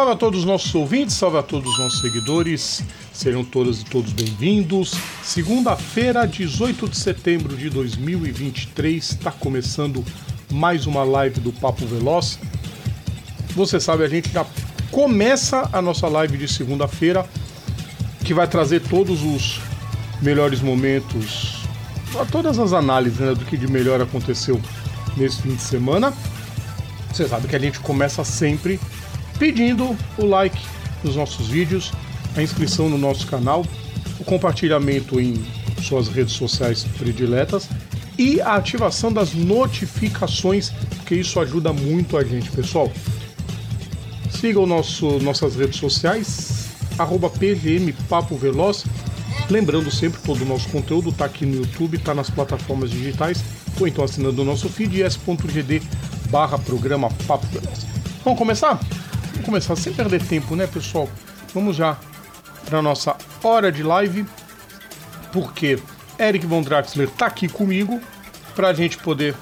Salve a todos os nossos ouvintes, salve a todos os nossos seguidores, sejam todas e todos bem-vindos. Segunda-feira, 18 de setembro de 2023, está começando mais uma live do Papo Veloz. Você sabe, a gente já começa a nossa live de segunda-feira, que vai trazer todos os melhores momentos, todas as análises né, do que de melhor aconteceu nesse fim de semana. Você sabe que a gente começa sempre pedindo o like nos nossos vídeos, a inscrição no nosso canal, o compartilhamento em suas redes sociais prediletas e a ativação das notificações, que isso ajuda muito a gente, pessoal. Siga o nosso, nossas redes sociais, arroba. Lembrando sempre, todo o nosso conteúdo está aqui no YouTube, está nas plataformas digitais, ou então assinando o nosso feed, s.gd barra programa Papo Veloz. Vamos começar? Vamos começar sem perder tempo, né, pessoal? Vamos já para nossa hora de live, porque Eric Von Draxler está aqui comigo para a gente poder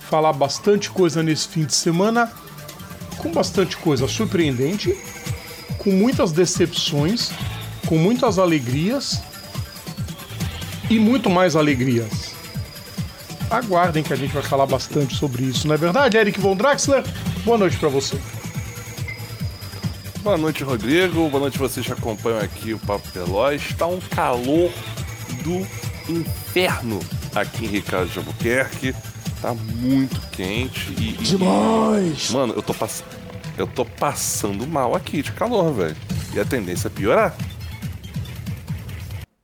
falar bastante coisa nesse fim de semana, com bastante coisa surpreendente, com muitas decepções, com muitas alegrias e muito mais alegrias. Aguardem que a gente vai falar bastante sobre isso, não é verdade, Eric Von Draxler? Boa noite para você. Boa noite, Rodrigo. Boa noite, vocês que acompanham aqui o Papo Veloz. Está um calor do inferno aqui em Ricardo de Albuquerque. Tá muito quente e. Demais! E, mano, eu tô, pass... eu tô passando mal aqui de calor, velho. E a tendência é piorar.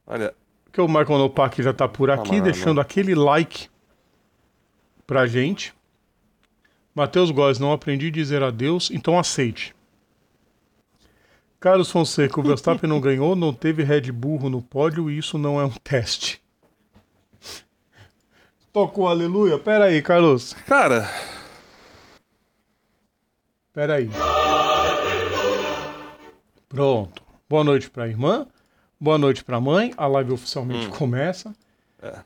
Olha. Que o Michael Nopak já tá por aqui, ah, deixando aquele like pra gente. Matheus Góes, não aprendi a dizer adeus, então aceite. Carlos Fonseca, o Verstappen não ganhou, não teve Red Bull no pódio e isso não é um teste. Tocou aleluia? Pera aí, Carlos. Cara. Pera aí. Pronto. Boa noite pra irmã. Boa noite pra mãe. A live oficialmente hum. começa. É.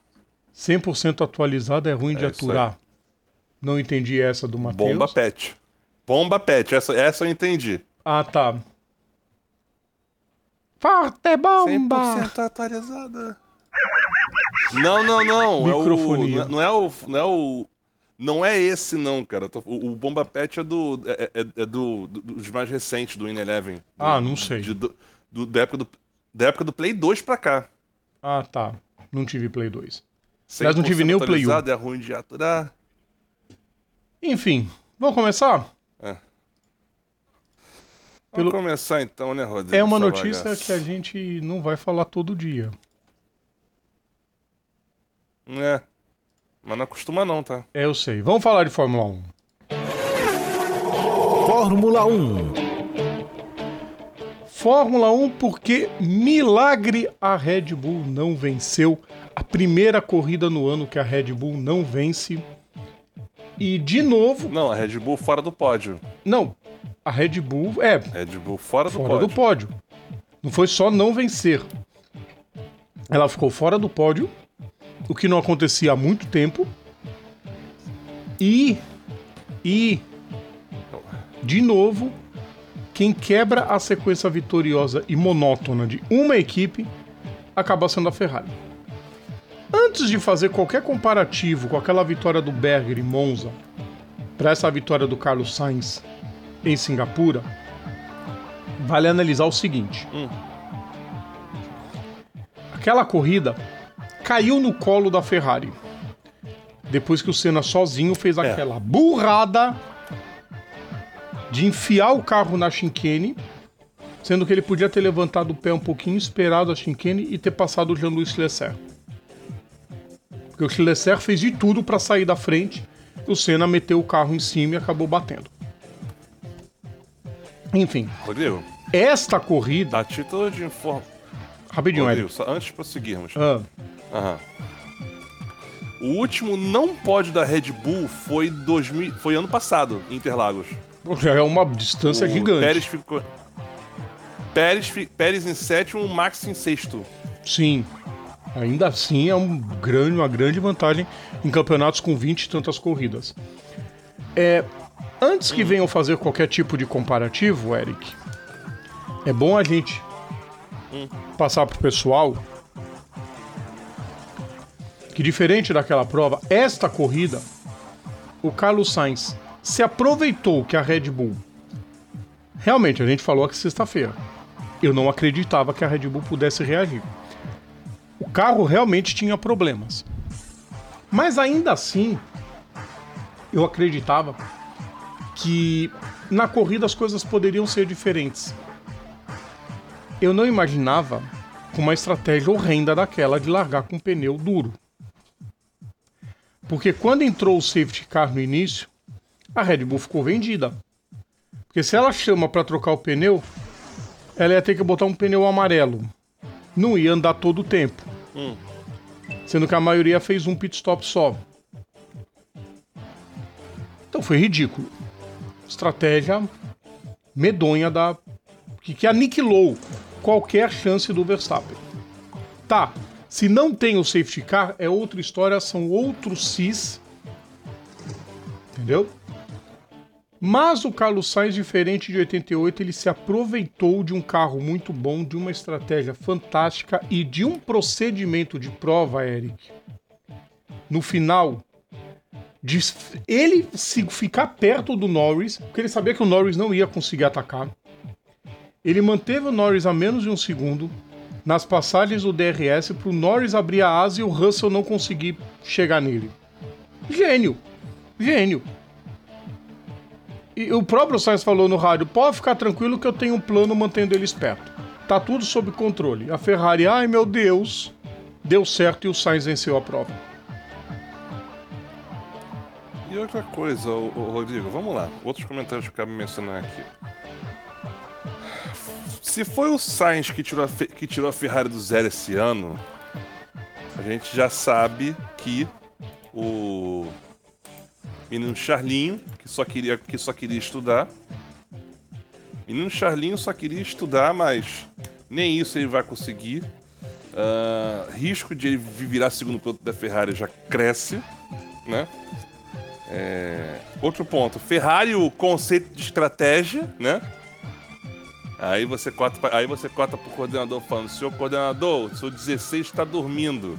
100% atualizada é ruim é de aturar. Não entendi essa do Matheus. Bomba pet. Bomba pet. Essa, essa eu entendi. Ah, tá. Forte bomba! 100% atualizada. Não, não, não. Microfonia. É o, não é o. Não é o. Não é esse, não, cara. O, o Bomba Pet é do. É, é, é do, do, dos mais recentes, do In Eleven. Ah, não sei. De, do, do, da, época do, da época do Play 2 pra cá. Ah, tá. Não tive Play 2. Mas não tive nem o Play 1. É ruim de aturar. Enfim, vamos começar? Pelo... Vamos começar então, né, Rodrigo? É uma notícia bagaça. que a gente não vai falar todo dia. É. Mas não acostuma não, tá? É, eu sei. Vamos falar de Fórmula 1. Fórmula 1. Fórmula 1 porque milagre a Red Bull não venceu. A primeira corrida no ano que a Red Bull não vence. E de novo. Não, a Red Bull fora do pódio. Não, a Red Bull é. Red Bull fora do fora pódio. do pódio. Não foi só não vencer. Ela ficou fora do pódio, o que não acontecia há muito tempo. E. E. De novo, quem quebra a sequência vitoriosa e monótona de uma equipe acaba sendo a Ferrari. Antes de fazer qualquer comparativo com aquela vitória do Berger em Monza, para essa vitória do Carlos Sainz em Singapura, vale analisar o seguinte: hum. aquela corrida caiu no colo da Ferrari. Depois que o Senna sozinho fez é. aquela burrada de enfiar o carro na chicane, sendo que ele podia ter levantado o pé um pouquinho, esperado a chicane e ter passado o Jean-Louis Leclerc. Porque o Leclerc fez de tudo para sair da frente, o Senna meteu o carro em cima e acabou batendo. Enfim. Rodrigo. Esta corrida. A título de informação. Rapidinho, Rodrigo, só antes de prosseguirmos. Ah. Aham. O último não pódio da Red Bull foi, 2000, foi ano passado, em Interlagos. Já é uma distância o gigante. Pérez ficou. Pérez, Pérez em sétimo, Max em sexto. Sim. Ainda assim é um grande, uma grande vantagem em campeonatos com 20 e tantas corridas. É, Antes que venham fazer qualquer tipo de comparativo, Eric, é bom a gente passar pro pessoal que diferente daquela prova, esta corrida, o Carlos Sainz se aproveitou que a Red Bull. Realmente, a gente falou aqui sexta-feira. Eu não acreditava que a Red Bull pudesse reagir. O carro realmente tinha problemas. Mas ainda assim, eu acreditava que na corrida as coisas poderiam ser diferentes. Eu não imaginava com uma estratégia horrenda daquela de largar com pneu duro. Porque quando entrou o safety car no início, a Red Bull ficou vendida. Porque se ela chama para trocar o pneu, ela ia ter que botar um pneu amarelo. Não ia andar todo o tempo. Hum. Sendo que a maioria fez um pit stop só. Então foi ridículo. Estratégia medonha da. que, que aniquilou qualquer chance do Verstappen. Tá, se não tem o safety car, é outra história, são outros cis. Entendeu? Mas o Carlos Sainz, diferente de 88, ele se aproveitou de um carro muito bom, de uma estratégia fantástica e de um procedimento de prova, Eric. No final, de ele ficar perto do Norris, porque ele sabia que o Norris não ia conseguir atacar. Ele manteve o Norris a menos de um segundo, nas passagens do DRS para o Norris abrir a asa e o Russell não conseguir chegar nele. Gênio! Gênio! E o próprio Sainz falou no rádio: pode ficar tranquilo que eu tenho um plano mantendo eles perto. Tá tudo sob controle. A Ferrari, ai meu Deus, deu certo e o Sainz venceu a prova. Outra coisa, Rodrigo, vamos lá. Outros comentários que eu quero mencionar aqui. Se foi o Sainz que tirou, a, que tirou a Ferrari do zero esse ano, a gente já sabe que o menino Charlinho, que só queria, que só queria estudar. Menino Charlinho só queria estudar, mas nem isso ele vai conseguir. Uh, risco de ele virar segundo piloto da Ferrari já cresce, né? É... Outro ponto, Ferrari, o conceito de estratégia, né? Aí você corta, aí você corta pro coordenador falando, senhor coordenador, o seu 16 está dormindo.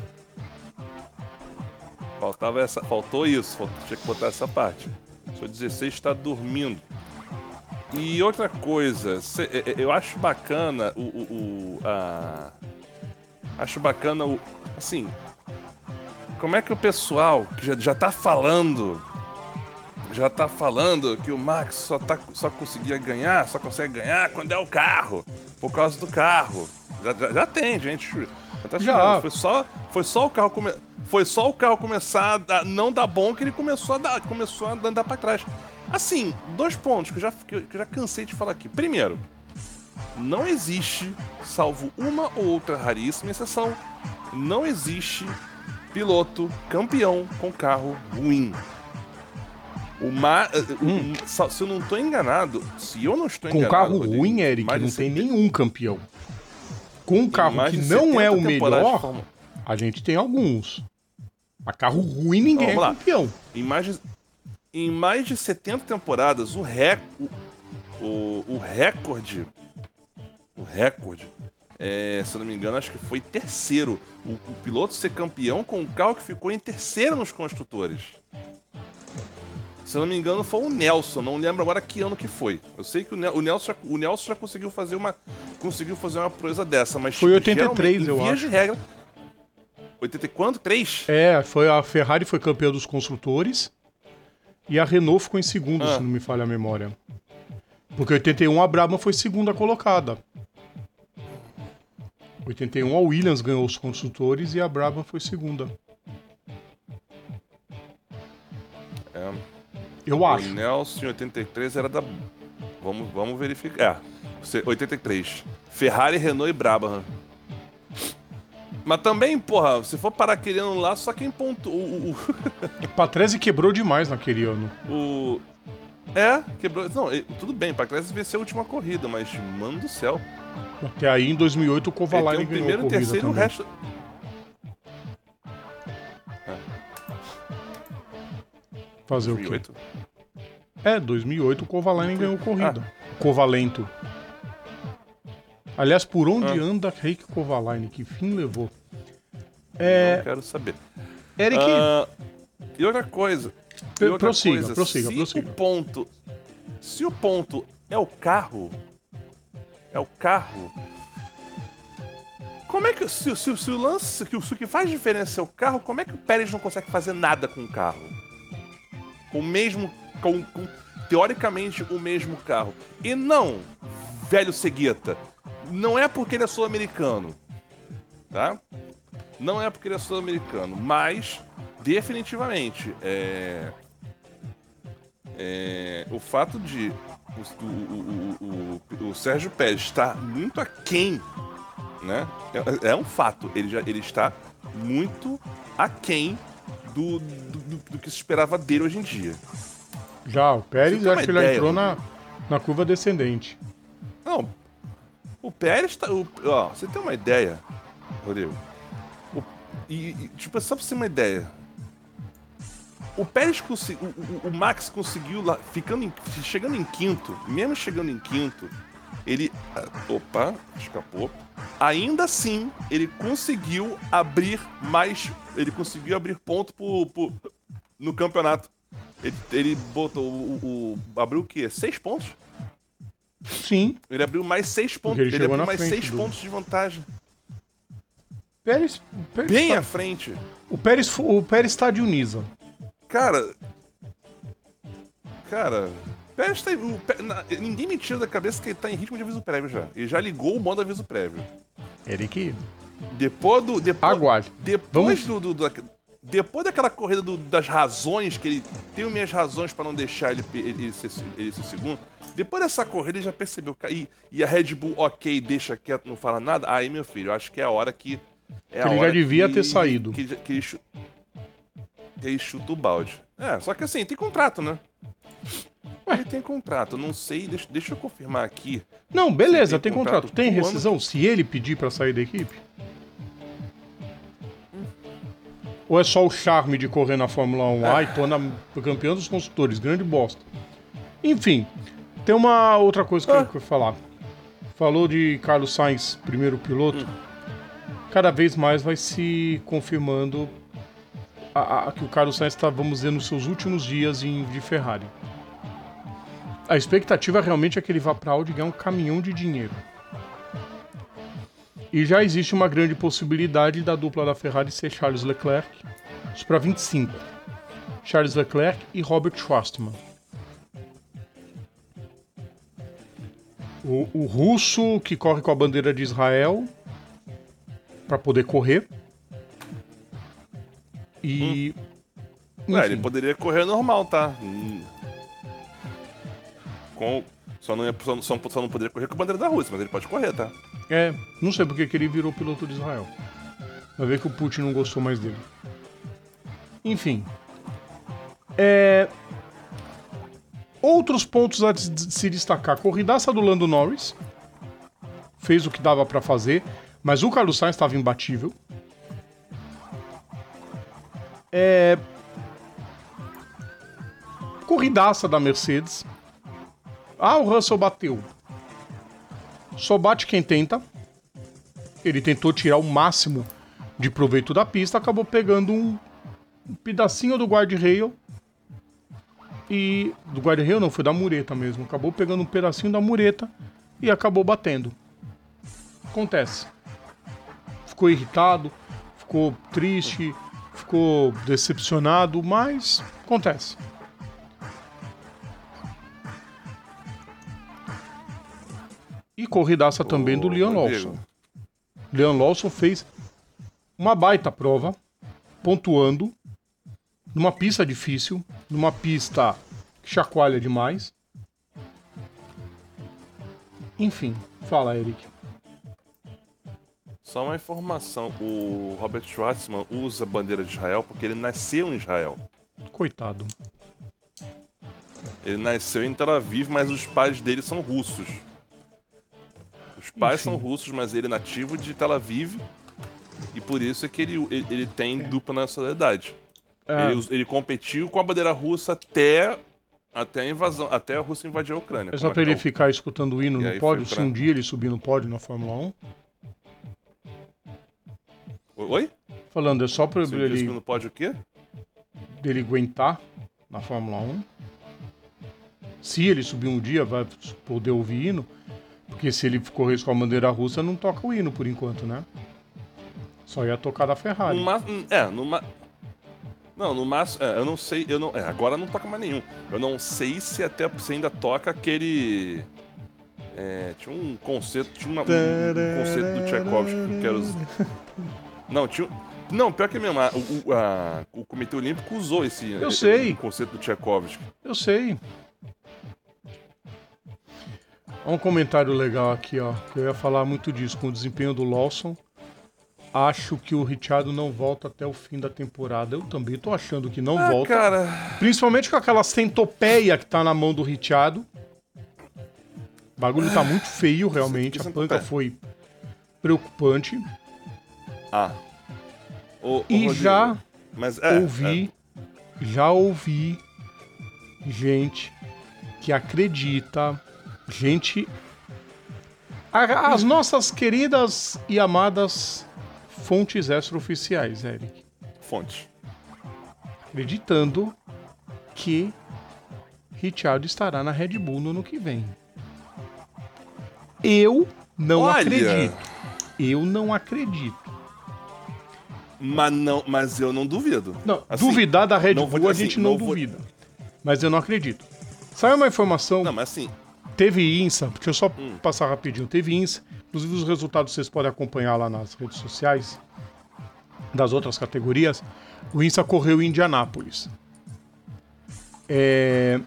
Faltava essa, faltou isso, tinha que botar essa parte. O seu 16 está dormindo. E outra coisa, é, é, eu acho bacana o, o, o a, acho bacana o, assim, como é que o pessoal que já, já tá falando já tá falando que o Max só, tá, só conseguia ganhar, só consegue ganhar quando é o carro, por causa do carro. Já, já, já tem, gente. Já tá já. Foi só, foi só o carro come... foi só o carro começar a não dar bom que ele começou a dar, começou a andar para trás. Assim, dois pontos que eu já que eu já cansei de falar aqui. Primeiro, não existe, salvo uma ou outra raríssima exceção, não existe piloto campeão com carro ruim. O ma... Eh, hum. Se eu não estou enganado, se eu não estou enganado. Com carro ruim, Eric, não tem nenhum campeão. Com um carro que não é o melhor, a gente tem alguns. A carro ruim, ninguém então, é campeão. Em mais, de, em mais de 70 temporadas, o, rec, o, o recorde. O recorde. É, se eu não me engano, acho que foi terceiro. O, o piloto ser campeão com um carro que ficou em terceiro nos construtores. Se eu não me engano, foi o Nelson, não lembro agora que ano que foi. Eu sei que o, Nelson, o Nelson já conseguiu fazer uma conseguiu fazer uma proeza dessa, mas foi 83, eu acho. de regra 80 quanto? 3? É, foi a Ferrari foi campeã dos construtores e a Renault ficou em segundo, ah. se não me falha a memória. Porque 81 a Brabham foi segunda colocada. 81 a Williams ganhou os construtores e a Brabham foi segunda. É. Eu acho. O Nelson em 83 era da. Vamos, vamos verificar. É, 83. Ferrari, Renault e Brabham. Mas também, porra, se for parar aquele ano lá, só quem pontuou. O, o... Patrese quebrou demais naquele ano. O. É, quebrou. Não, tudo bem, Patrese venceu a última corrida, mas, mano do céu. Até aí, em 2008, o Kovalainen ganhou primeiro, a corrida terceiro, também. o resto. Fazer 2008. o quê? É, 2008 o Kovalainen ganhou corrida. Covalento. Aliás, por onde Ah. anda Rick Kovalainen? Que fim levou? É, Não quero saber. Eric, Ah, e outra coisa. e outra prossiga, coisa, prossiga, se prossiga. O ponto, se o ponto é o carro, é o carro. Como é que se, se- se o lance, que o que faz diferença é o carro, como é que o Pérez não consegue fazer nada com o carro? Com o mesmo, com, com teoricamente o mesmo carro. E não, velho cegueta, não é porque ele é sul-americano, tá? Não é porque ele é sul-americano, mas definitivamente é, é, o fato de o, o- o- o- o Sérgio Pérez estar muito aquém, né? É, é um fato. Ele já ele está muito aquém do, do, do- do que se esperava dele hoje em dia. já, o Pérez, acho que ele entrou na, na curva descendente. Não, o Pérez tá. o- ó, você tem uma ideia, Rodrigo? O- e, e, tipo, só pra você ter uma ideia. O Pérez conseguiu. O, o- o Max conseguiu lá, ficando em- chegando em quinto, mesmo chegando em quinto, ele. ah, Opa, escapou. Ainda assim, ele conseguiu abrir mais. Ele conseguiu abrir ponto pro, pro- no campeonato. Ele, ele botou o, o- Abriu o quê? Seis pontos? Sim, Ele abriu mais seis pontos. ele Ele, abriu mais seis do- pontos de vantagem. Pérez, Pérez Bem tá- à frente. o Pérez, o Pérez está de Unisa. Cara. Cara. Pérez tá, o na- ninguém me tira da cabeça que ele tá em ritmo de aviso prévio já. Ele já ligou o modo aviso prévio. Eric, Depois do. Depois, aguarde. Depois do, do- da- depois daquela corrida do- das razões, que ele tem minhas razões pra não deixar ele, ele, ele ser, ele ser segundo. Depois dessa corrida ele já percebeu. ca- E, e a Red Bull, ok, deixa quieto, não fala nada. Aí, meu filho, eu acho que é a hora que. É a Que ele já devia que- ter saído. Que, ele que ele, que ele chuta o balde. É, só que assim, tem contrato, né? Ele tem contrato, não sei, deixa, deixa eu confirmar aqui. Não, beleza, Tem tem contrato. contrato Tem ano. rescisão? Se ele pedir pra sair da equipe? Ou é só o charme de correr na Fórmula 1? É. Ai, tô na campeão dos construtores, grande bosta. Enfim, tem uma outra coisa que Ah. eu quero falar. Falou de Carlos Sainz, primeiro piloto. Hum. Cada vez mais vai se confirmando a- a- que o Carlos Sainz está, vamos dizer, nos seus últimos dias em, de Ferrari. A expectativa realmente é que ele vá para Audi ganhar um caminhão de dinheiro. E já existe uma grande possibilidade da dupla da Ferrari ser Charles Leclerc, isso para 25. Charles Leclerc e Robert Schwartzman. O, o russo que corre com a bandeira de Israel para poder correr. E. Ué, ele poderia correr normal, tá? Hum. Com, só, não ia, só, só, só não poderia correr com a bandeira da Rússia, mas ele pode correr, tá? É, não sei porque que ele virou piloto de Israel. Vai ver que o Putin não gostou mais dele. Enfim. É... Outros pontos a se destacar. Corridaça do Lando Norris. Fez o que dava pra fazer. Mas o Carlos Sainz estava imbatível. É... Corridaça da Mercedes. Ah, o Russell bateu. Só bate quem tenta. Ele tentou tirar o máximo de proveito da pista, acabou pegando um, pedacinho do guardrail. E. Do guardrail não, foi da mureta mesmo. Acabou pegando um pedacinho da mureta e acabou batendo. Acontece. Ficou irritado, ficou triste, ficou decepcionado, mas acontece. E corridaça também do Leon. Lawson. Leon Lawson fez uma baita prova, pontuando numa pista difícil, numa pista que chacoalha demais. Enfim, fala, Eric. Só uma informação: o Robert Schwartzman usa a bandeira de Israel porque ele nasceu em Israel. Coitado. Ele nasceu em Tel Aviv, mas os pais dele são russos. Os pais Enfim. são russos, mas ele é nativo de Tel Aviv. E por isso é que ele, ele, ele tem dupla nacionalidade. É, Ele, ele competiu com a bandeira russa até Até a invasão, até a Rússia invadir a Ucrânia. É só pra ele ficar escutando o hino E no pódio, se um dia ele subir no pódio na Fórmula 1? Oi? Falando, é só pra Você ele, que não pode o quê? dele aguentar na Fórmula 1. Se ele subir um dia, vai poder ouvir hino. Porque se ele correr com a bandeira russa, não toca o hino por enquanto, né? Só ia tocar da Ferrari. No ma... É, no ma... Não, no máximo. É, eu não sei. Eu não... É, agora não toca mais nenhum. Eu não sei se até se ainda toca aquele. É, tinha um conceito. Tinha uma- um, um conceito do Tchaikovsky que era os. Não, tinha. Não, pior que mesmo, a- o, a- o Comitê Olímpico usou esse Eu sei. conceito do Tchaikovsky. Eu sei. Um comentário legal aqui, ó. Que eu ia falar muito disso. Com o desempenho do Lawson, acho que o Richard não volta até o fim da temporada. Eu também tô achando que não Ah, volta. cara. Principalmente com aquela centopeia que tá na mão do Richard. O bagulho tá muito feio, realmente. A panca foi preocupante. Ah. Ô, ô, E Rodrigo, já Mas é, ouvi, já ouvi gente que acredita, gente. As nossas queridas e amadas fontes extraoficiais, Eric, fonte. acreditando que Richard estará na Red Bull no ano que vem. Eu não Olha! acredito. Eu não acredito. Mas, não, mas eu não duvido. Não, Assim, duvidar da Red Bull vou- a assim, gente não, não vou- duvida. Mas eu não acredito. Saiu uma informação, Não, mas assim. Teve INSA, deixa eu só Hum. passar rapidinho. Teve INSA, inclusive os resultados vocês podem acompanhar lá nas redes sociais das outras categorias. O INSA correu em Indianápolis. É...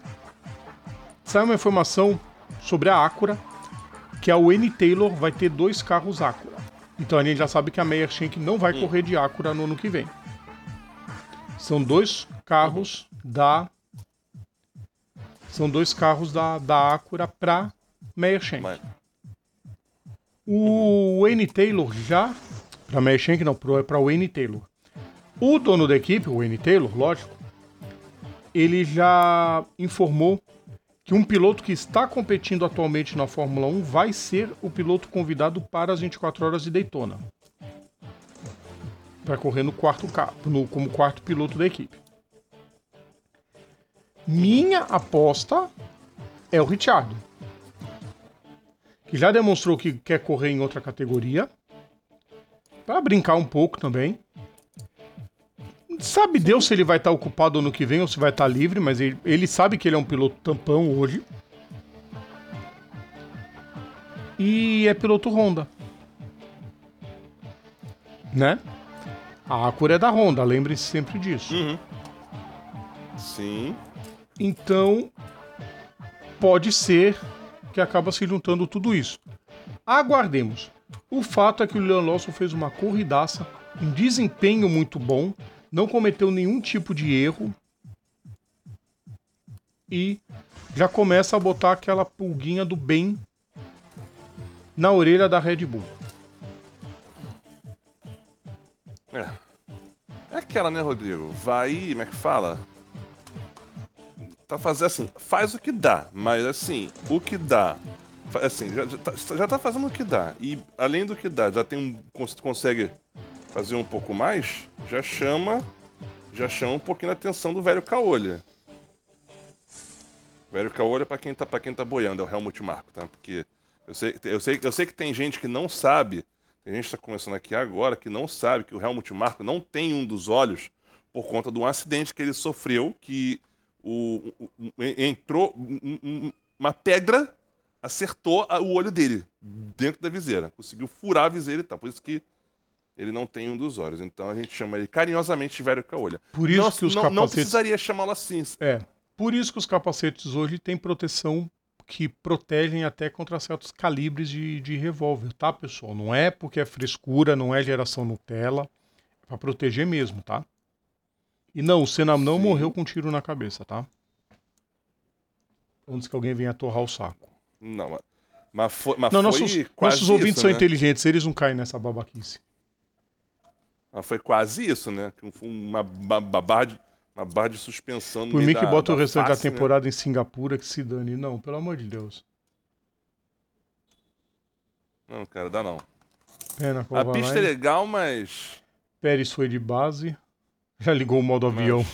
Saiu uma informação sobre a Acura, que a Wayne Taylor vai ter dois carros Acura. Então a gente já sabe que a Meyer Shank não vai correr de Acura no ano que vem. São dois carros da. São dois carros da, da Acura para Meyer Shank. Mas, O Wayne Taylor já. Para Meyer Shank não, pro- é para Wayne Taylor. O dono da equipe, o Wayne Taylor, lógico, ele já informou que um piloto que está competindo atualmente na Fórmula 1 vai ser o piloto convidado para as 24 horas de Daytona. Para correr no quarto carro, no, como quarto piloto da equipe. Minha aposta é o Richard. Que já demonstrou que quer correr em outra categoria. Para brincar um pouco também. Sabe Deus se ele vai estar ocupado ano que vem ou se vai estar livre, mas ele, ele sabe que ele é um piloto tampão hoje. E é piloto Honda. Né? A Acura é da Honda, lembre-se sempre disso. sim. Então, pode ser que acaba se juntando tudo isso. Aguardemos. O fato é que o Leon Lawson fez uma corridaça, um desempenho muito bom, não cometeu nenhum tipo de erro e já começa a botar aquela pulguinha do bem na orelha da Red Bull. É. É aquela, né, Rodrigo? Vai, como é que fala? Tá fazendo assim, faz o que dá, mas assim, o que dá. Assim, já, já, tá, já tá fazendo o que dá. E além do que dá, já tem um. cons- consegue fazer um pouco mais, já chama. Já chama um pouquinho a atenção do velho Caolha. Velho Caolha, pra quem tá, quem tá boiando, é o Helmut Marko, tá? Porque eu sei, eu, sei, eu sei que tem gente que não sabe, tem gente que tá começando aqui agora, que não sabe que o Helmut Marko não tem um dos olhos por conta de um acidente que ele sofreu, que o, o- o- entrou um- um- uma pedra acertou a- o olho dele dentro da viseira, conseguiu furar a viseira e tal, por isso que ele não tem um dos olhos. Então a gente chama ele carinhosamente de velho Caolha. Por isso não, que os não, não capacetes- precisaria chamá-lo assim. É. Por isso que os capacetes hoje têm proteção que protegem até contra certos calibres de, de revólver, tá, pessoal? Não é porque é frescura, não é geração Nutella. É pra proteger mesmo, tá? E não, o Senna não Sim. morreu com um tiro na cabeça, tá? Antes que alguém venha torrar o saco. Não, mas- foi, mas Não, foi nossos, quase nossos ouvintes isso, são né? inteligentes, eles não caem nessa babaquice. Mas foi quase isso, né? Uma, ba- ba- barra de, a barra de suspensão. Por mim que bota o restante da né? temporada né? em Singapura, que se dane. Não, pelo amor de Deus. Não, cara, dá não. Pena, a pista é legal, mas. Pérez foi de base. Já ligou o modo avião.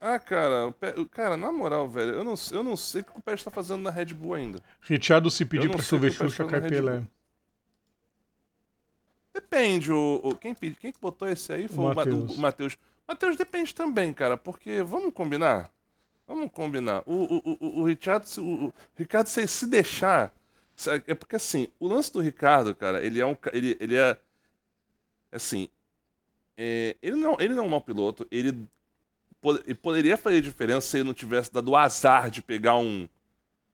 Ah, cara, cara, na moral, velho, eu não, eu não sei o que o Pérez tá fazendo na Red Bull ainda. Richard se pediu pra chover Xuxa, cai Pelé. Depende, o, o, quem, quem botou esse aí foi o Matheus. Matheus depende também, cara, porque vamos combinar? Vamos combinar. O, o, o, o Richard, o, o Ricardo, se, se deixar. É porque assim, o lance do Ricardo, cara, ele é um. Ele, ele é. Assim. É, ele, não, ele não é um mau piloto. Ele, ele poderia fazer diferença se ele não tivesse dado o azar de pegar um,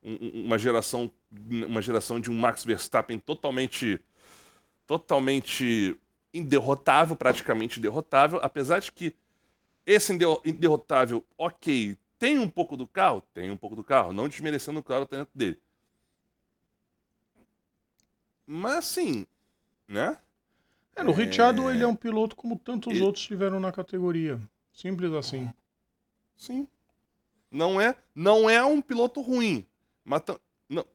um, uma geração. Uma geração de um Max Verstappen totalmente. Totalmente inderrotável, praticamente inderrotável, apesar de que esse inderrotável, ok, tem um pouco do carro? Tem um pouco do carro, não desmerecendo o claro dentro dele. Mas assim, né? É, no é... Richardo ele é um piloto como tantos ele... outros tiveram na categoria. Simples assim. Sim. Não é, não é um piloto ruim, mas não,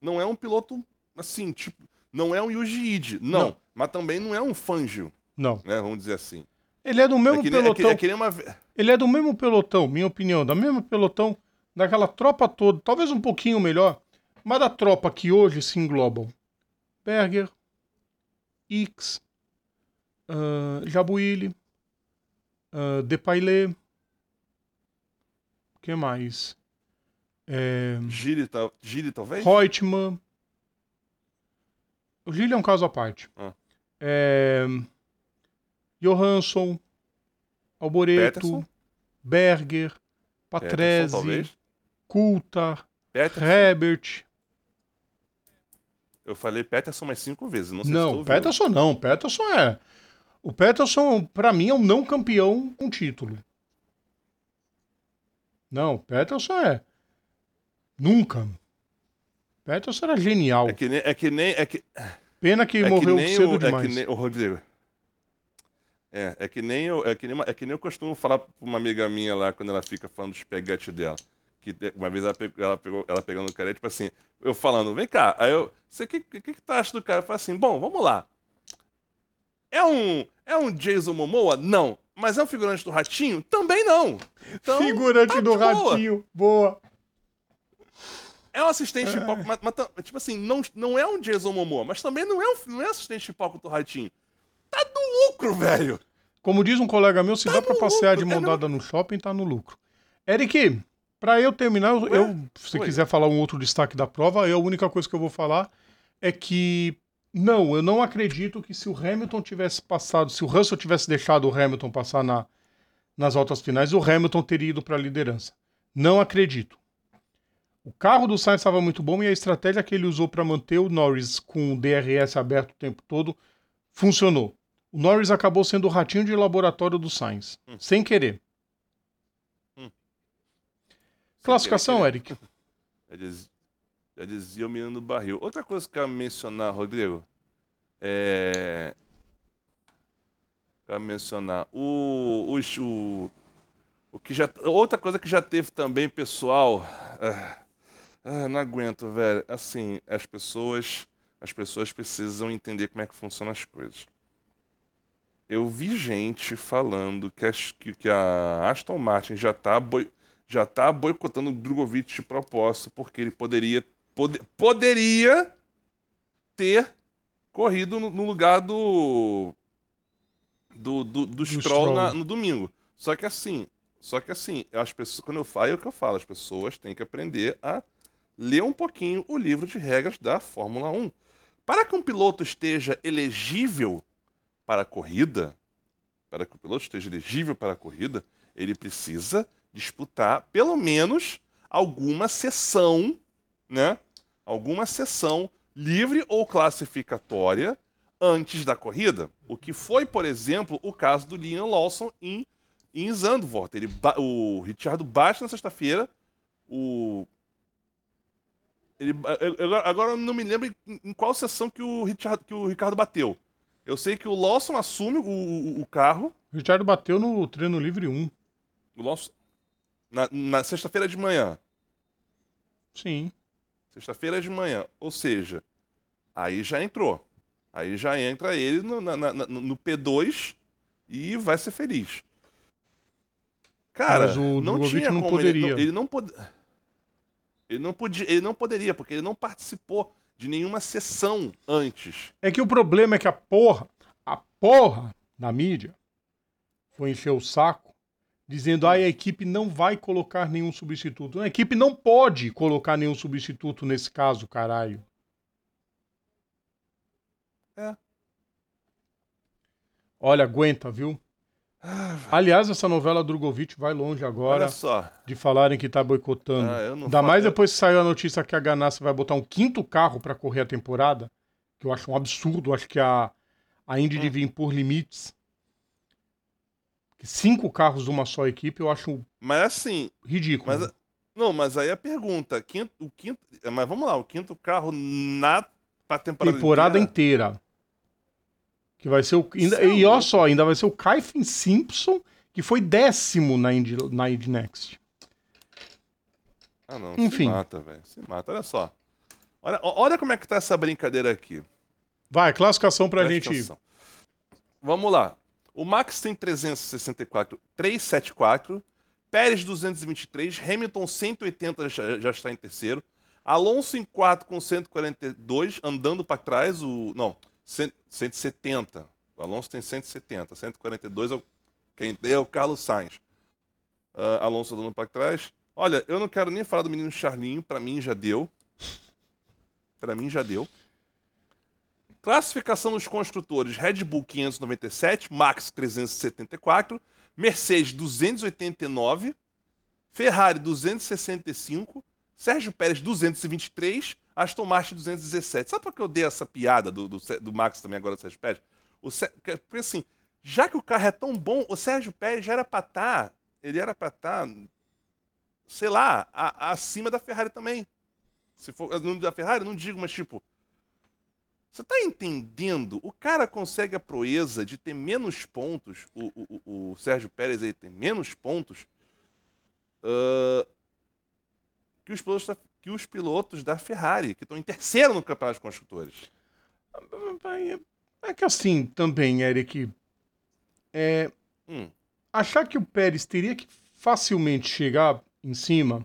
não é um piloto assim, tipo, não é um Yuji Ide, não, não, mas também não é um Fangio. Não. Né, vamos dizer assim. Ele é do mesmo é que, pelotão. É que, é que uma... Ele é do mesmo pelotão, minha opinião, da mesma pelotão, daquela tropa toda, talvez um pouquinho melhor, mas da tropa que hoje se englobam. Berger, X, uh, Jabuíli, uh, Depailé, que mais? É... Gire, Gire, talvez? Reutemann. O Gire é um caso à parte. Ah. É... Johansson, Alboreto, Peterson? Berger, Patrese, Coulthard, Herbert. Eu falei Peterson mais cinco vezes, não sei Não, se Peterson não. Peterson é. O Peterson, para mim, é um não campeão com título. Não, Peterson é. Nunca. Peterson era genial. É que nem. É que nem é que... Pena que é morreu que cedo o, demais. É que nem, o Rodrigo. É, é que nem eu, é que nem, é que nem eu costumo falar pra uma amiga minha lá quando ela fica falando dos peguetes dela. Que uma vez ela pegou, ela pegou, ela pegando o cara, tipo assim, eu falando, vem cá, aí eu, você que, que, que tá achando do cara? Eu falei assim, bom, vamos lá. É um, é um Jason Momoa? Não. Mas é um figurante do Ratinho? Também não. Então, figurante tá do Ratinho, boa. É um assistente de palco, mas, mas, tipo assim, não, não é um Jason Momoa, mas também não é, um, não é assistente de palco do Ratinho. Tá no lucro, velho. Como diz um colega meu, se tá dá pra passear lucro. de mão dada no shopping, tá no lucro. Eric, pra eu terminar, Ué? eu, se Oi. quiser falar um outro destaque da prova, eu, a única coisa que eu vou falar é que não, eu não acredito que se o Hamilton tivesse passado, se o Russell tivesse deixado o Hamilton passar na, nas altas finais, o Hamilton teria ido para a liderança. Não acredito. O carro do Sainz estava muito bom e a estratégia que ele usou para manter o Norris com o DRS aberto o tempo todo funcionou. O Norris acabou sendo o ratinho de laboratório do Sainz, hum. sem querer. Hum. Classificação, Eric. Já dizia, já dizia o menino do barril. Outra coisa que eu quero mencionar, Rodrigo, é. Quero mencionar. O, o, o, o que já. Outra coisa que já teve também, pessoal. Ah, ah, não aguento, velho. Assim, as pessoas as pessoas precisam entender como é que funcionam as coisas. Eu vi gente falando que, as, que, que a Aston Martin já está boi, já tá boicotando o Drogovic de propósito, porque ele poderia, pode, poderia ter corrido no, no lugar do do, do, do, do Stroll, Stroll. Na, no domingo. Só que assim, só que assim, as pessoas, quando eu falo, é o que eu falo, as pessoas têm que aprender a ler um pouquinho o livro de regras da Fórmula 1. Para que um piloto esteja elegível para a corrida, para que o piloto esteja elegível para a corrida, ele precisa disputar pelo menos alguma sessão, né? Alguma sessão livre ou classificatória antes da corrida. O que foi, por exemplo, o caso do Liam Lawson em, em Zandvoort. Ele, o Richard bate na sexta-feira, o ele, agora eu não me lembro em qual sessão que o, Richard, que o Ricardo bateu. Eu sei que o Lawson assume o, o, o carro, O Richard bateu no treino livre 1. O nosso. Na, na sexta-feira de manhã. Sim. Sexta-feira de manhã. Ou seja, aí já entrou. Aí já entra ele no, na, na, no P2 e vai ser feliz. Cara, Mas o não Drogovic tinha não como poderia. Ele, não- ele não pod... ele não podia, ele não poderia, porque ele não participou de nenhuma sessão antes. É que o problema é que a porra, a porra da mídia foi encher o saco dizendo ah, a equipe não vai colocar nenhum substituto. A equipe não pode colocar nenhum substituto nesse caso, caralho. É. Olha, aguenta, viu? Aliás, essa novela Drogovic vai longe agora Olha só. de falarem que tá boicotando. Ah, Ainda mais depois que saiu a notícia que a Ganassi vai botar um quinto carro pra correr a temporada, que eu acho um absurdo. Acho que a, a Indy Hum. devia impor limites. Cinco carros de uma só equipe eu acho Mas assim, ridículo. mas, não, mas aí a pergunta, quinto, o quinto, mas vamos lá, o quinto carro na pra temporada, temporada inteira? inteira. Que vai ser o. Ainda, e olha só, ainda vai ser o Kyphin Simpson, que foi décimo na Indy, na Indy Next. Ah, não, Enfim. se mata, velho. Se mata, olha só. Olha, olha como é que tá essa brincadeira aqui. Vai, classificação pra Presta gente. Vamos lá. O Max tem 364, 374. Pérez 223. Hamilton 180 já, já está em terceiro. Alonso em quarto com 142, andando para trás. O, não, 100 170. O Alonso tem 170. 142 é o, quem tem é o Carlos Sainz. Ah, Alonso andando para trás. Olha, eu não quero nem falar do menino Charlinho. Para mim já deu. Para mim já deu. Classificação dos construtores: Red Bull 597, Max 374, Mercedes 289, Ferrari 265, Sérgio Pérez 223, Aston Martin 217. Sabe por que eu dei essa piada do, do, do Max também agora, do Sérgio Pérez? O, porque assim, já que o carro é tão bom, o Sérgio Pérez já era pra estar, ele era pra estar, sei lá, a- acima da Ferrari também. Se for da Ferrari, não digo, mas tipo, você tá entendendo? O cara consegue a proeza de ter menos pontos, o, o- o- Sérgio Pérez aí tem menos pontos ah, que, os pilotos da, que os pilotos da Ferrari, que estão em terceiro no Campeonato de Construtores. É que assim também, Eric. É, Hum, achar que o Pérez teria que facilmente chegar em cima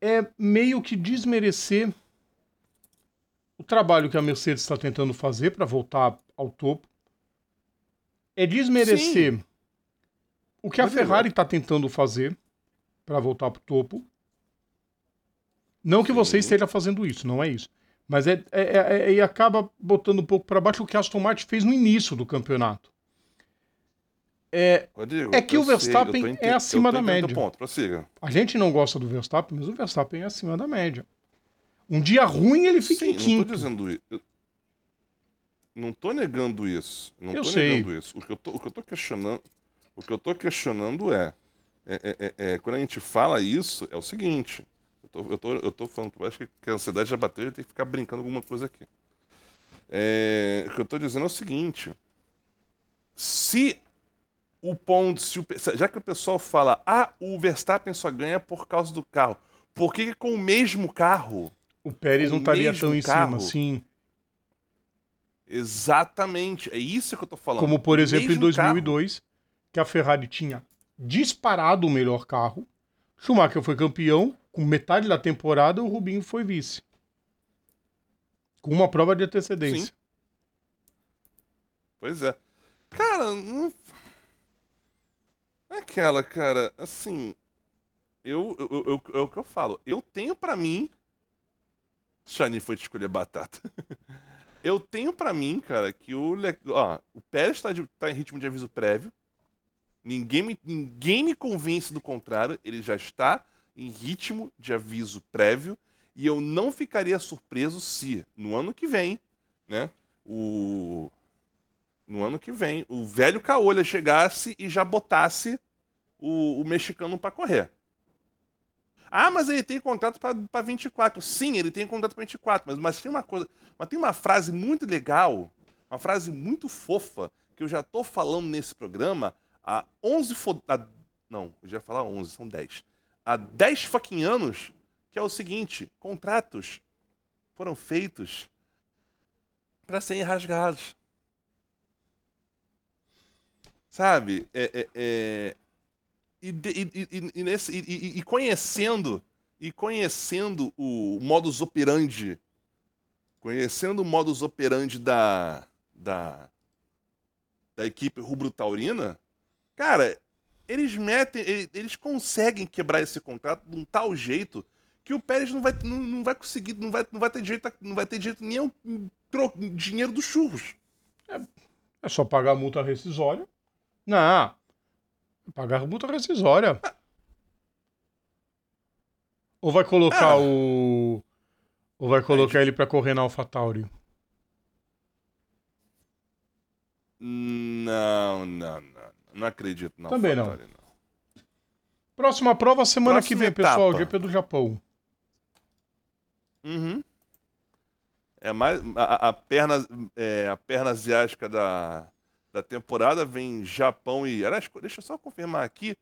é meio que desmerecer o trabalho que a Mercedes está tentando fazer para voltar ao topo. É desmerecer o que a Ferrari está tentando fazer para voltar para o topo. Não que você Sim. esteja fazendo isso, não é isso. Mas é, é, é- é- e acaba botando um pouco para baixo o que a Aston Martin fez no início do campeonato. É, Rodrigo, É que o Verstappen é acima da média. Ponto. A gente não gosta do Verstappen, mas o Verstappen é acima da média. Um dia ruim ele fica Sim, em não tô quinto. dizendo isso. Não tô negando isso. Não Eu tô sei. negando isso. O que eu tô, o que eu tô questionando, o que eu tô questionando é, é, é- é- é, quando a gente fala isso, é o seguinte. Eu tô, eu tô, eu tô falando eu acho que a ansiedade já bateu e tem que ficar brincando com alguma coisa aqui. É, o que eu tô dizendo é o seguinte. Se o ponto, se o já que o pessoal fala, ah, o Verstappen só ganha por causa do carro. Por que, que com o mesmo carro O Pérez Com não estaria tão em carro, cima, sim. Exatamente, é isso que eu tô falando. Como, por exemplo, em mesmo 2002, que a Ferrari tinha disparado o melhor carro. Schumacher foi campeão, com metade da temporada, o Rubinho foi vice. Com uma prova de antecedência. Sim. Pois é. Cara, não. É aquela, cara, assim. Eu, eu, eu, é o que eu falo. Eu tenho pra mim. Shani foi de escolher batata. eu tenho pra mim, cara, que o. Le... Ó, o Pérez tá, de- tá em ritmo de aviso prévio. Ninguém me, ninguém me convence do contrário. Ele já está em ritmo de aviso prévio. E eu não ficaria surpreso se, no ano que vem, né? O. No ano que vem, o velho Caolha chegasse e já botasse o, o mexicano para correr. Ah, mas ele tem contrato para 24. Sim, ele tem contrato para 24, mas, mas tem uma coisa. Mas tem uma frase muito legal, uma frase muito fofa, que eu já tô falando nesse programa há 11 fo... há... não, eu já ia falar 11, são 10. Há 10 fucking anos, que é o seguinte, contratos foram feitos para serem rasgados. Sabe? É, é, é... E, e, e, nesse, e, conhecendo e conhecendo o modus operandi conhecendo o modus operandi da, da, da equipe rubro-taurina, cara, eles metem, eles conseguem quebrar esse contrato de um tal jeito que o Pérez não vai, não, não vai conseguir, não vai, não vai ter direito, não vai ter direito nem ao dinheiro dos churros. É, é só pagar a multa rescisória. Não, pagar multa rescisória. Ah. Ou vai colocar ah. o ou vai colocar ele para correr na AlphaTauri? Não, não, não. Não acredito na Também não. não. Próxima prova semana Próxima que vem, etapa. pessoal. GP do Japão. Uhum. É mais a, a perna é, a perna asiática da, da temporada vem Japão e aliás, deixa eu só confirmar aqui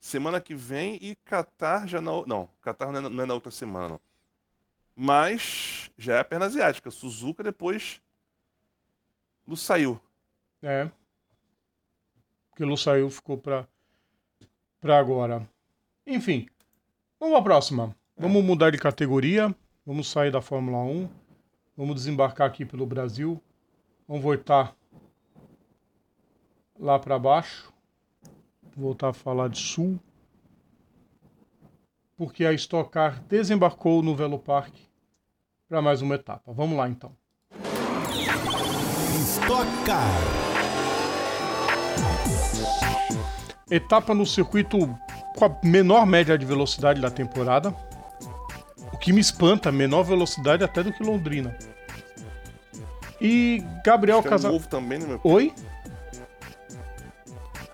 semana que vem e Qatar já não não Qatar não é, não é na outra semana não. Mas já é a perna asiática. Suzuka depois. Lu saiu. É. Porque Lu saiu, ficou pra, pra agora. Enfim. Vamos à próxima. É. Vamos mudar de categoria. Vamos sair da Fórmula 1. Vamos desembarcar aqui pelo Brasil. Vamos voltar lá para baixo. Voltar a falar de Sul. Porque a Stock Car desembarcou no Velo Parque para mais uma etapa. Vamos lá então. Stock Car. Etapa no circuito com a menor média de velocidade da temporada. O que me espanta, menor velocidade até do que Londrina. E Gabriel Casal. É um ovo também, né, meu? Oi?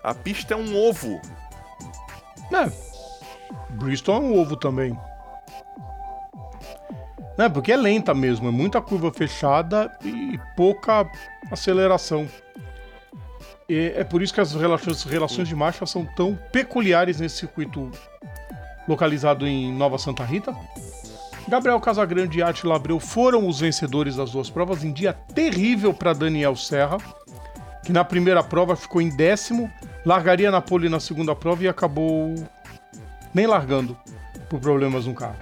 A pista é um ovo. É. Bristol é um ovo também. Né? Porque é lenta mesmo, é muita curva fechada e pouca aceleração. E é por isso que as relações, relações de marcha são tão peculiares nesse circuito localizado em Nova Santa Rita. Gabriel Casagrande e Atila Abreu foram os vencedores das duas provas em dia terrível para Daniel Serra, que na primeira prova ficou em décimo, largaria na pole na segunda prova e acabou nem largando por problemas no carro.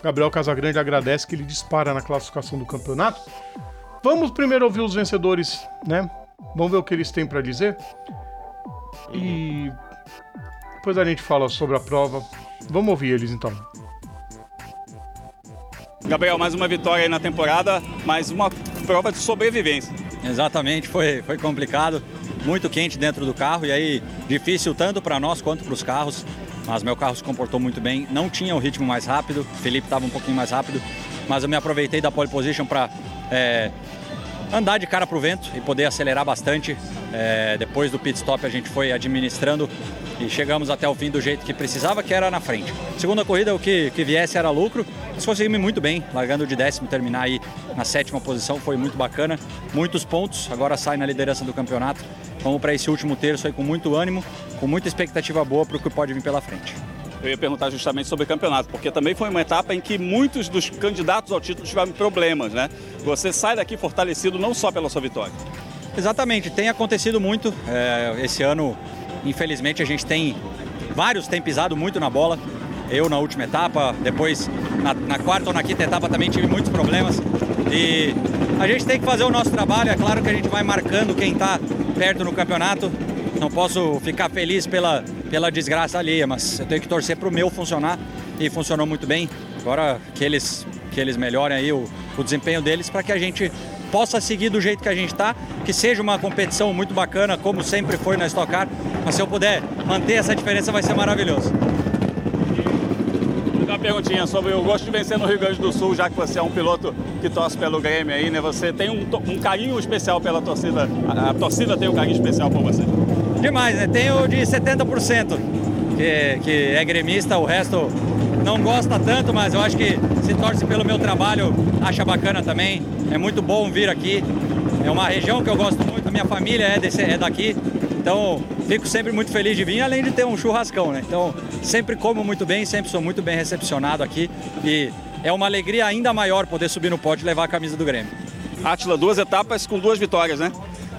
Gabriel Casagrande agradece que ele dispara na classificação do campeonato. Vamos primeiro ouvir os vencedores, né? Vamos ver o que eles têm para dizer. E depois a gente fala sobre a prova. Vamos ouvir eles então. Gabriel, mais uma vitória aí na temporada, mais uma prova de sobrevivência. Exatamente, foi, foi complicado, muito quente dentro do carro e aí difícil tanto para nós quanto para os carros mas meu carro se comportou muito bem. Não tinha o ritmo mais rápido, Felipe estava um pouquinho mais rápido, mas eu me aproveitei da pole position para é, andar de cara para o vento e poder acelerar bastante. É, depois do pit stop a gente foi administrando e chegamos até o fim do jeito que precisava, que era na frente. Segunda corrida, o que, que viesse era lucro, mas conseguimos muito bem, largando de décimo, terminar aí na sétima posição, foi muito bacana. Muitos pontos, agora sai na liderança do campeonato. Vamos para esse último terço aí com muito ânimo, com muita expectativa boa para o que pode vir pela frente. Eu ia perguntar justamente sobre o campeonato, porque também foi uma etapa em que muitos dos candidatos ao título tiveram problemas, né? Você sai daqui fortalecido não só pela sua vitória. Exatamente, tem acontecido muito. É, esse ano, infelizmente, a gente tem. Vários têm pisado muito na bola. Eu na última etapa, depois na, na quarta ou na quinta etapa também tive muitos problemas. E a gente tem que fazer o nosso trabalho. É claro que a gente vai marcando quem está perto no campeonato. Não posso ficar feliz pela, pela desgraça alheia, mas eu tenho que torcer para o meu funcionar e funcionou muito bem. Agora que eles, que eles melhorem aí o, o desempenho deles para que a gente possa seguir do jeito que a gente está, que seja uma competição muito bacana, como sempre foi na Stock Car. Mas se eu puder manter essa diferença, vai ser maravilhoso uma perguntinha sobre o gosto de vencer no Rio Grande do Sul, já que você é um piloto que torce pelo Grêmio aí, né? Você tem um, um carinho especial pela torcida, a, a, torcida tem um carinho especial por você? Demais, né? Tenho de 70%, que, que é gremista, o resto não gosta tanto, mas eu acho que se torce pelo meu trabalho, acha bacana também. É muito bom vir aqui. É uma região que eu gosto muito, a minha família é, desse, é daqui, então fico sempre muito feliz de vir, além de ter um churrascão, né? Então sempre como muito bem, sempre sou muito bem recepcionado aqui e é uma alegria ainda maior poder subir no pódio e levar a camisa do Grêmio. Atila, duas etapas com duas vitórias, né?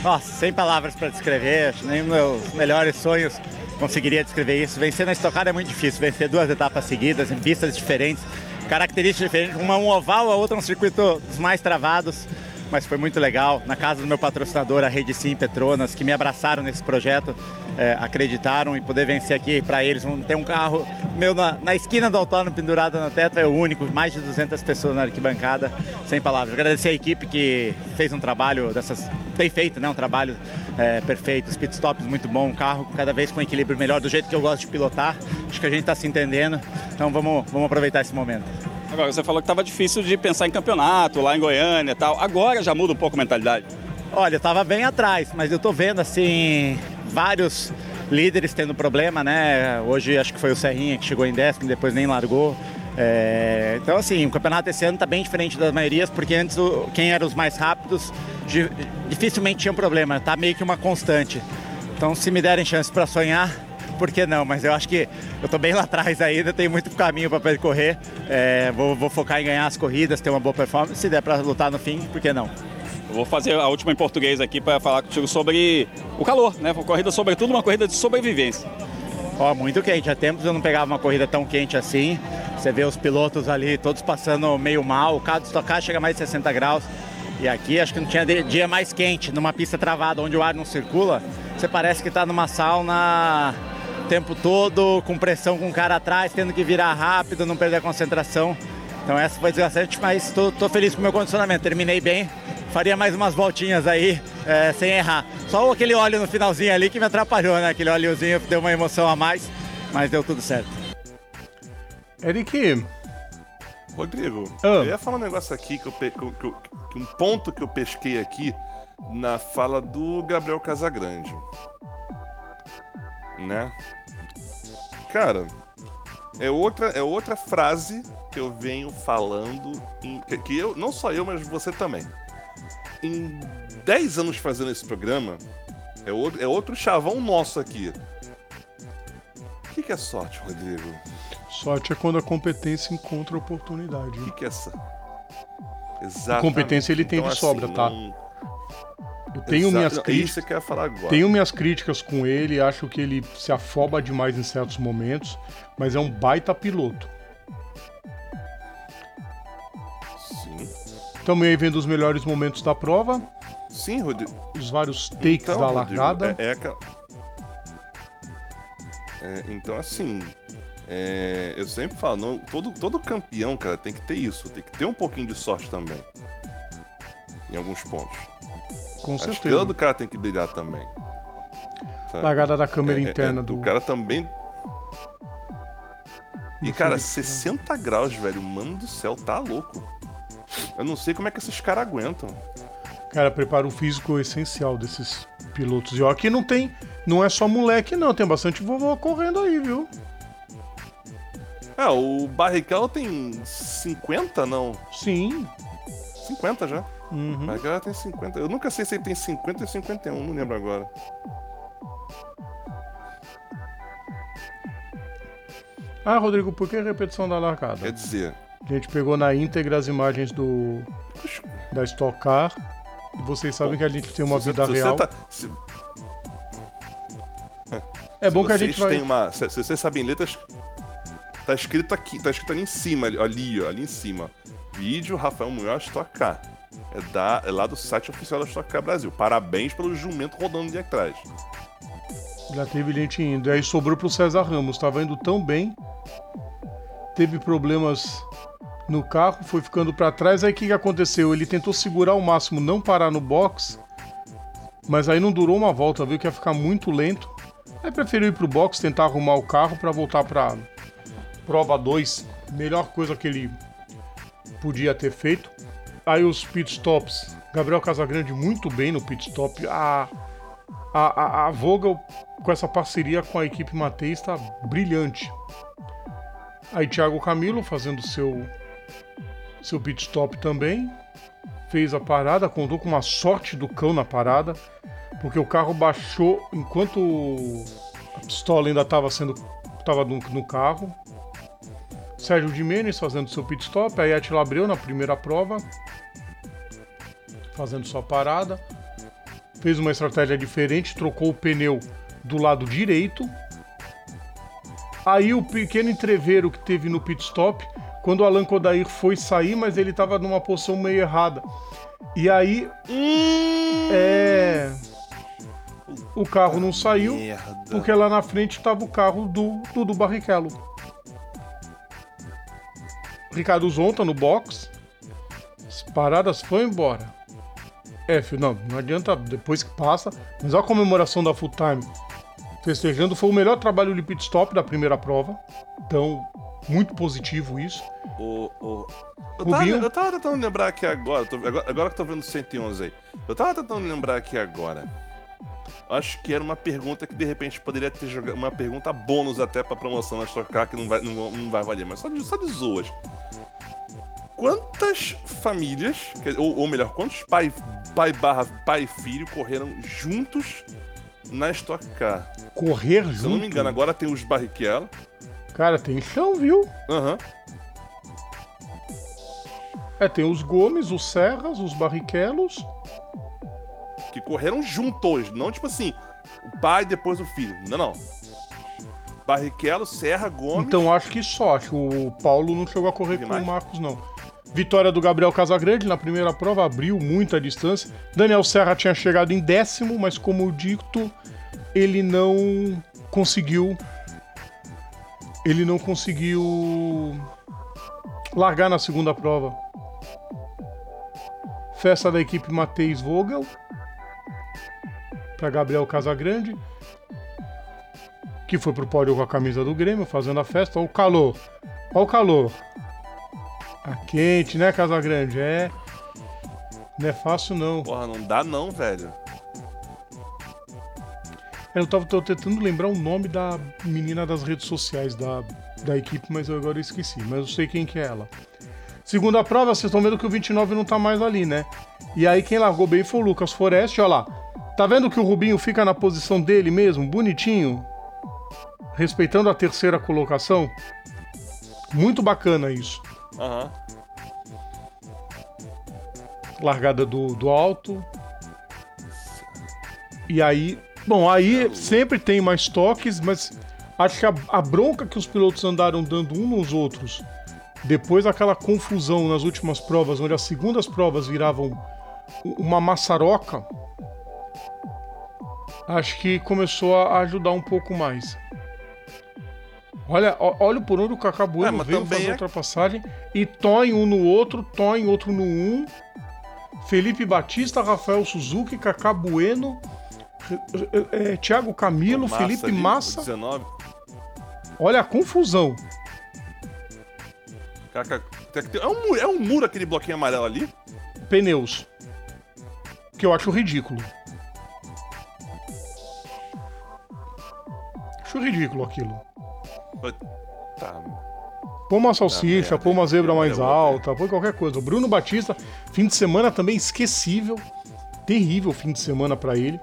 Nossa, sem palavras para descrever, nem meus melhores sonhos conseguiria descrever isso. Vencer na estocada é muito difícil, vencer duas etapas seguidas em pistas diferentes, características diferentes, uma um oval, a outra um circuito dos mais travados mas foi muito legal. Na casa do meu patrocinador, a Rede Sim Petronas, que me abraçaram nesse projeto, é, acreditaram em poder vencer aqui para eles. Ter um carro meu na, na esquina do autônomo pendurado no teto é o único, mais de 200 pessoas na arquibancada, sem palavras. Agradecer a equipe que fez um trabalho dessas, tem feito, né, um trabalho é, perfeito, os pitstops muito bom, um carro cada vez com um equilíbrio melhor, do jeito que eu gosto de pilotar. Acho que a gente está se entendendo, então vamos, vamos aproveitar esse momento. Agora, você falou que estava difícil de pensar em campeonato lá em Goiânia e tal. Agora já muda um pouco a mentalidade? Olha, eu estava bem atrás, mas eu estou vendo assim vários líderes tendo problema, né? Hoje acho que foi o Serrinha que chegou em décimo, depois nem largou. É... então assim, o campeonato esse ano está bem diferente das maiorias, porque antes o... quem eram os mais rápidos dificilmente tinha um problema, tá meio que uma constante. Então se me derem chance para sonhar, por que não? Mas eu acho que eu estou bem lá atrás ainda, tem muito caminho para percorrer. É, vou, vou, focar em ganhar as corridas, ter uma boa performance. Se der para lutar no fim, por que não? Eu vou fazer a última em português aqui para falar contigo sobre o calor, né? Uma corrida sobretudo, uma corrida de sobrevivência. Ó, muito quente. Há tempos eu não pegava uma corrida tão quente assim. Você vê os pilotos ali todos passando meio mal. O carro de estocar chega a mais de 60 graus. E aqui acho que não tinha dia mais quente, numa pista travada onde o ar não circula. Você parece que está numa sauna tempo todo, com pressão com o cara atrás, tendo que virar rápido, não perder a concentração. Então essa foi desgastante, mas estou feliz com o meu condicionamento. Terminei bem, faria mais umas voltinhas aí, é, sem errar. Só aquele óleo no finalzinho ali que me atrapalhou, né? Aquele óleozinho deu uma emoção a mais, mas deu tudo certo. Eric. Rodrigo, ah. eu ia falar um negócio aqui, que, eu, que, que, que um ponto que eu pesquei aqui na fala do Gabriel Casagrande. Né? Cara, é outra, é outra frase que eu venho falando, em, que, eu, não só eu, mas você também. Em 10 anos fazendo esse programa, é outro, é outro chavão nosso aqui. O que, que é sorte, Rodrigo? Sorte é quando a competência encontra oportunidade. O que, que é essa? Exatamente. A competência ele tem então, de sobra, assim, tá? Não eu tenho Exato. minhas críticas. Que eu falar agora. Tenho minhas críticas com ele, acho que ele se afoba demais em certos momentos, mas é um baita piloto. Sim. Também aí vendo os melhores momentos da prova. Sim, Rodrigo. Os vários takes então, da largada. Rodrigo, é, é, é, então, assim, é, eu sempre falo, não, todo, todo campeão, cara, tem que ter isso, tem que ter um pouquinho de sorte também. Em alguns pontos. Com certeza. que todo cara tem que brilhar também. Sabe? Largada da câmera é, é interna é, do. O cara também. E, cara, 60 graus, velho. Mano do céu, tá louco. Eu não sei como é que esses caras aguentam. Cara, preparo físico essencial desses pilotos. E ó, aqui não tem. Não é só moleque, não. Tem bastante vovó correndo aí, viu? É, o Barrichello tem 50, não? Sim. 50 já. Uhum. Mas agora tem 50. Eu nunca sei se ele tem 50 ou 51, não lembro agora. Ah, Rodrigo, por que repetição da largada? Quer dizer. A gente pegou na íntegra as imagens do. da Stock Car. E vocês sabem bom, que a gente tem uma vida se real. Tá, se... É bom que a gente vai. Uma, se, se vocês sabem letras, tá escrito aqui, tá escrito ali em cima, ali, ali, ali em cima. Vídeo Rafael Munhoz Stock Car é, da, é lá do site oficial da Stock Car Brasil. Parabéns pelo jumento rodando ali atrás. Já teve gente indo. E aí sobrou pro César Ramos. Tava indo tão bem. Teve problemas no carro, foi ficando para trás. Aí o que, que aconteceu? Ele tentou segurar ao máximo, não parar no box. Mas aí não durou uma volta, viu que ia ficar muito lento. Aí preferiu ir pro box, tentar arrumar o carro para voltar para prova 2. Melhor coisa que ele podia ter feito. Aí os pitstops, Gabriel Casagrande muito bem no pitstop. A, a, a, a Vogel com essa parceria com a equipe Matei está brilhante. Aí Thiago Camilo fazendo seu seu pit stop também. Fez a parada, contou com uma sorte do cão na parada. Porque o carro baixou enquanto a pistola ainda estava sendo. estava no, no carro. Sérgio Jimenez fazendo seu pit stop, aí Attila Abreu na primeira prova, fazendo sua parada. Fez uma estratégia diferente, trocou o pneu do lado direito. Aí o pequeno entreveiro que teve no pit stop, quando o Alan Kodair foi sair, mas ele estava numa posição meio errada. E aí. É. O carro não saiu, Merda. porque lá na frente estava o carro do Dudu Barrichello. Ricardo Zonta no box. As paradas foi embora. É, filho, não, não adianta depois que passa. Mas a comemoração da full time festejando foi o melhor trabalho de pit stop da primeira prova. Então, muito positivo isso. O, o... Eu, tava, eu tava tentando lembrar aqui agora, tô- agora, agora que eu tô vendo o 111 aí. Eu tava tentando lembrar aqui agora. Acho que era uma pergunta que de repente poderia ter jogado. Uma pergunta bônus até pra promoção na Stock Car que não vai, não, não vai valer, mas só de, só de zoas. Quantas famílias, ou, ou melhor, quantos pai, pai barra pai e filho correram juntos na Stock Car? Correr Se eu não me engano, agora tem os Barrichello. Cara, tem chão, viu? Aham. É, tem os Gomes, os Serras, os Barrichellos. Que correram juntos, não tipo assim, o pai depois o filho. Não, não. Barrichello, Serra, Gomes. Então acho que só. Acho que o Paulo não chegou a correr com mais? o Marcos, não. Vitória do Gabriel Casagrande na primeira prova, abriu muita distância. Daniel Serra tinha chegado em décimo, mas como dito, ele não conseguiu. Ele não conseguiu largar na segunda prova. Festa da equipe Matheus Vogel. Para Gabriel Casagrande. Que foi pro pódio com a camisa do Grêmio, fazendo a festa. Olha o calor. Olha o calor. Tá quente, né, Casagrande? É. Não é fácil, não. Porra, não dá não, velho. Eu tava tentando lembrar o nome da menina das redes sociais da, da equipe, mas eu agora esqueci. Mas eu sei quem que é ela. Segunda prova, vocês estão vendo que o 29 não tá mais ali, né? E aí quem largou bem foi o Lucas Forest, ó lá. Tá vendo que o Rubinho fica na posição dele mesmo, bonitinho? Respeitando a terceira colocação? Muito bacana isso. Aham. largada do, do alto. E aí, bom, aí sempre tem mais toques, mas acho que a, a bronca que os pilotos andaram dando uns nos outros, depois daquela confusão nas últimas provas, onde as segundas provas viravam uma maçaroca, acho que começou a ajudar um pouco mais. Olha, olha por onde o Cacá Bueno É, veio fazer a é- ultrapassagem e toem um no outro, toem outro no um. Felipe Batista, Rafael Suzuki, Cacá Bueno, é, é, Thiago Camilo, Massa Felipe ali, Massa. 19. Olha a confusão. Ter- é, um, é um muro aquele bloquinho amarelo ali? Pneus. Que eu acho ridículo. Acho ridículo aquilo. Tá. Põe uma salsicha, põe uma zebra mais alta, põe qualquer coisa. O Bruno Batista, fim de semana também esquecível. Terrível fim de semana pra ele.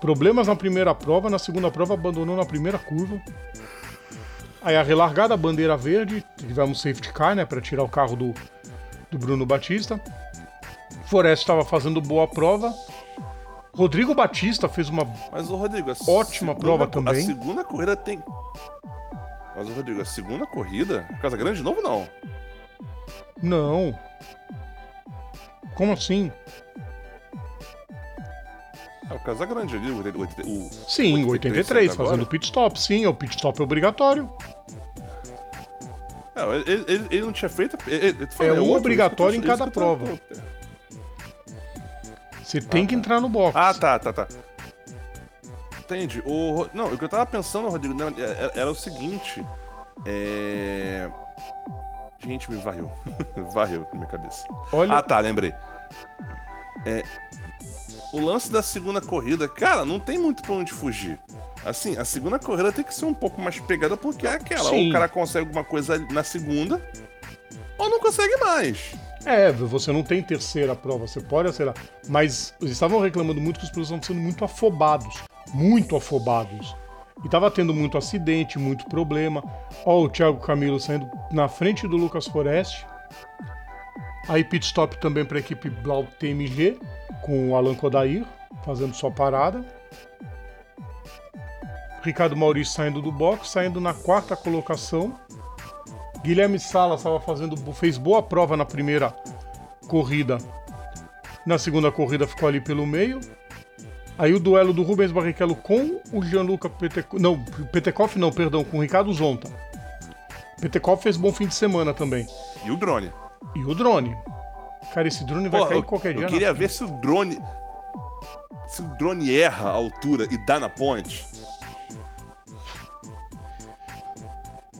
Problemas na primeira prova, na segunda prova abandonou na primeira curva. Aí a relargada, bandeira verde, tivemos safety car, né, Pra tirar o carro do, do Bruno Batista. Forest estava fazendo boa prova. Rodrigo Batista fez uma Mas Rodrigo, Ótima segunda- prova também. A segunda corrida tem. Mas o Rodrigo, a segunda corrida, Casa Grande de novo não. Não. Como assim? É o Casa Grande ali, o, o, o- Sim, 83 83, agora? fazendo pit stop. Sim, é o pit stop obrigatório. É, ele, ele- ele não tinha feito. ele- É um outro, obrigatório em cada eu tô- prova. Você tem que entrar no box. Ah, tá, tá, tá. Entendi. O, não, o que eu tava pensando, Rodrigo, né, era, era o seguinte. É. Gente, me varreu. varreu na minha cabeça. Olha, Ah, tá, lembrei. É, o lance da segunda corrida, cara, não tem muito pra onde fugir. Assim, a segunda corrida tem que ser um pouco mais pegada porque é aquela. Ou Sim. o cara consegue alguma coisa na segunda, ou não consegue mais. É, você não tem terceira prova, você pode acelerar. Mas eles estavam reclamando muito que os pilotos estavam sendo muito afobados. Muito afobados. E tava tendo muito acidente, muito problema. Ó, o Thiago Camilo saindo na frente do Lucas Forest. Aí pit stop também para a equipe Blau TMG, com o Alan Kodair fazendo sua parada. Ricardo Maurício saindo do box, saindo na quarta colocação. Guilherme Salas estava fazendo, fez boa prova na primeira corrida. Na segunda corrida ficou ali pelo meio. Aí o duelo do Rubens Barrichello com o Gianluca Petekoff. Não, Petekoff não, perdão, com o Ricardo Zonta. Petekoff fez bom fim de semana também. E o drone. E o drone. Cara, esse drone vai cair eu, qualquer dia. Eu queria ver se o drone. Se o drone erra a altura e dá na ponte.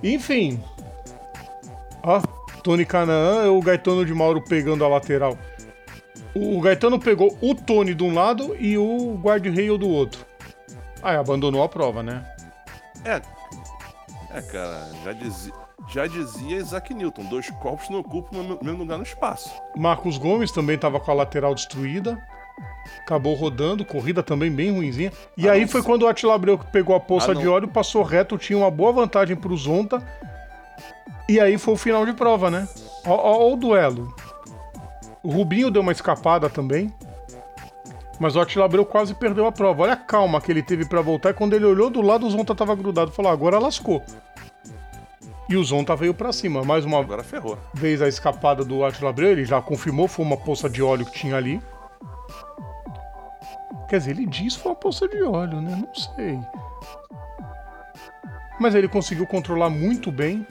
Enfim, Ó, Tony Canaan o Gaetano de Mauro pegando a lateral. O Gaetano pegou o Tony de um lado e o Guard Rail do outro. Aí abandonou a prova, né? É. É, cara, já dizia, já dizia Isaac Newton: dois corpos não ocupam o mesmo lugar no espaço. Marcos Gomes também estava com a lateral destruída. Acabou rodando, corrida também bem ruimzinha. E ah, aí foi quando o Attila Abreu pegou a poça ah, de óleo, passou reto, tinha uma boa vantagem para o Zonta e aí foi o final de prova, né? Ó, ó, ó o duelo. O Rubinho deu uma escapada também. Mas o Attila Abreu quase perdeu a prova. Olha a calma que ele teve para voltar. E quando ele olhou do lado, o Zonta tava grudado. Falou, agora lascou. E o Zonta veio para cima. Mais uma agora ferrou. vez a escapada do Attila Abreu. Ele já confirmou, foi uma poça de óleo que tinha ali. Quer dizer, ele diz que foi uma poça de óleo, né? Não sei. Mas ele conseguiu controlar muito bem.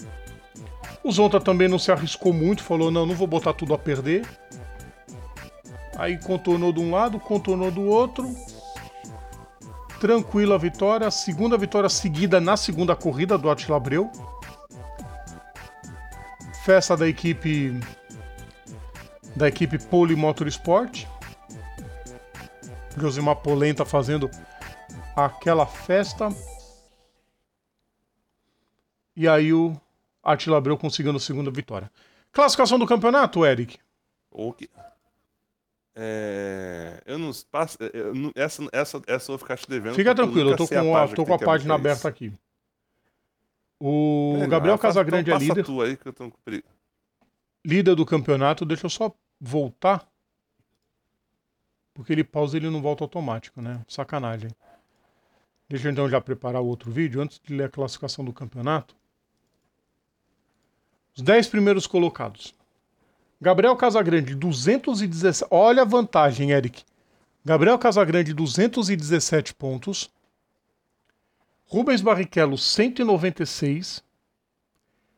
O Zonta também não se arriscou muito, falou: não, não vou botar tudo a perder. Aí contornou de um lado, contornou do outro. Tranquila a vitória. Segunda vitória seguida na segunda corrida do Attila Abreu. Festa da equipe da equipe Poli Motorsport. Josimar Polenta fazendo aquela festa. E aí o Attila Abreu conseguindo a segunda vitória. Classificação do campeonato, Eric? O que... É... Eu não passo. Eu não... Essa, essa, essa eu vou ficar te devendo. Fica tranquilo, eu tô com a, tô com a página aberta aqui. O é, Gabriel não, Casagrande então é líder. Aí que eu tô. Líder do campeonato. Deixa eu só voltar. Porque ele pausa e ele não volta automático, né? Sacanagem. Deixa eu então já preparar o outro vídeo antes de ler a classificação do campeonato. Os 10 primeiros colocados. Gabriel Casagrande, 217. Olha a vantagem, Eric. Gabriel Casagrande, 217 pontos. Rubens Barrichello, 196.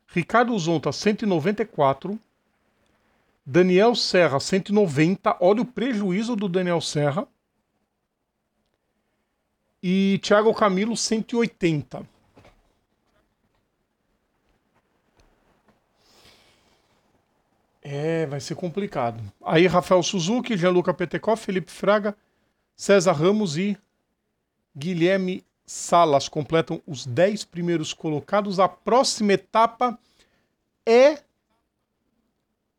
Ricardo Zonta, 194. Daniel Serra, 190. Olha o prejuízo do Daniel Serra. E Thiago Camilo, 180. É, vai ser complicado. Aí Rafael Suzuki, Gianluca Petekoff, Felipe Fraga, César Ramos e Guilherme Salas completam os 10 primeiros colocados. A próxima etapa é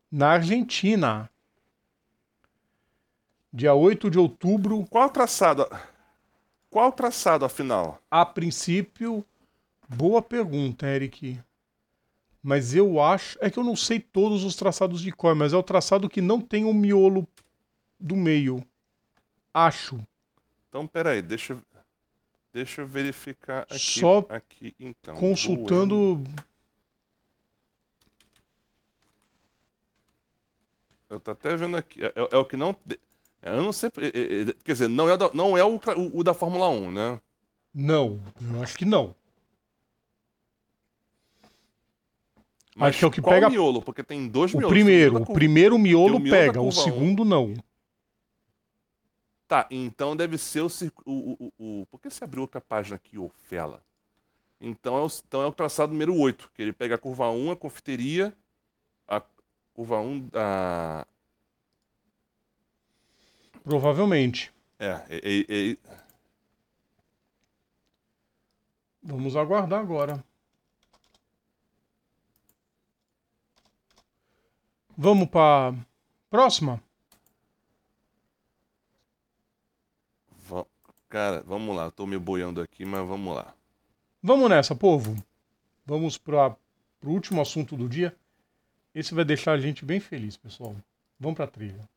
na Argentina. Dia 8 de outubro. Qual traçado? Qual traçado afinal? A princípio, boa pergunta, Eric mas eu acho. É que eu não sei todos os traçados de cor, mas é o traçado que não tem o miolo do meio. Acho. Então, peraí, deixa, deixa eu verificar aqui. Só aqui, então. Consultando. Eu tô até vendo aqui. É, é, é o que não. Eu não sei. É, é, é, quer dizer, não é, da, não é o, o, o da Fórmula 1, né? Não, eu acho que não. Mas Acho que é o que pega. miolo? Porque tem dois o miolos. Primeiro, o primeiro miolo, o miolo pega, o segundo 1. não. Tá, então deve ser o, o, o, o. Por que você abriu outra página aqui, ô Fela? Então é, o, então é o traçado número 8, que ele pega a curva 1, a confiteria, a curva 1 da. Provavelmente. É, é, é, é... Vamos aguardar agora. Vamos para próxima? Va- Cara, vamos lá. Tô me boiando aqui, mas vamos lá. Vamos nessa, povo. Vamos para o último assunto do dia. Esse vai deixar a gente bem feliz, pessoal. Vamos para a trilha.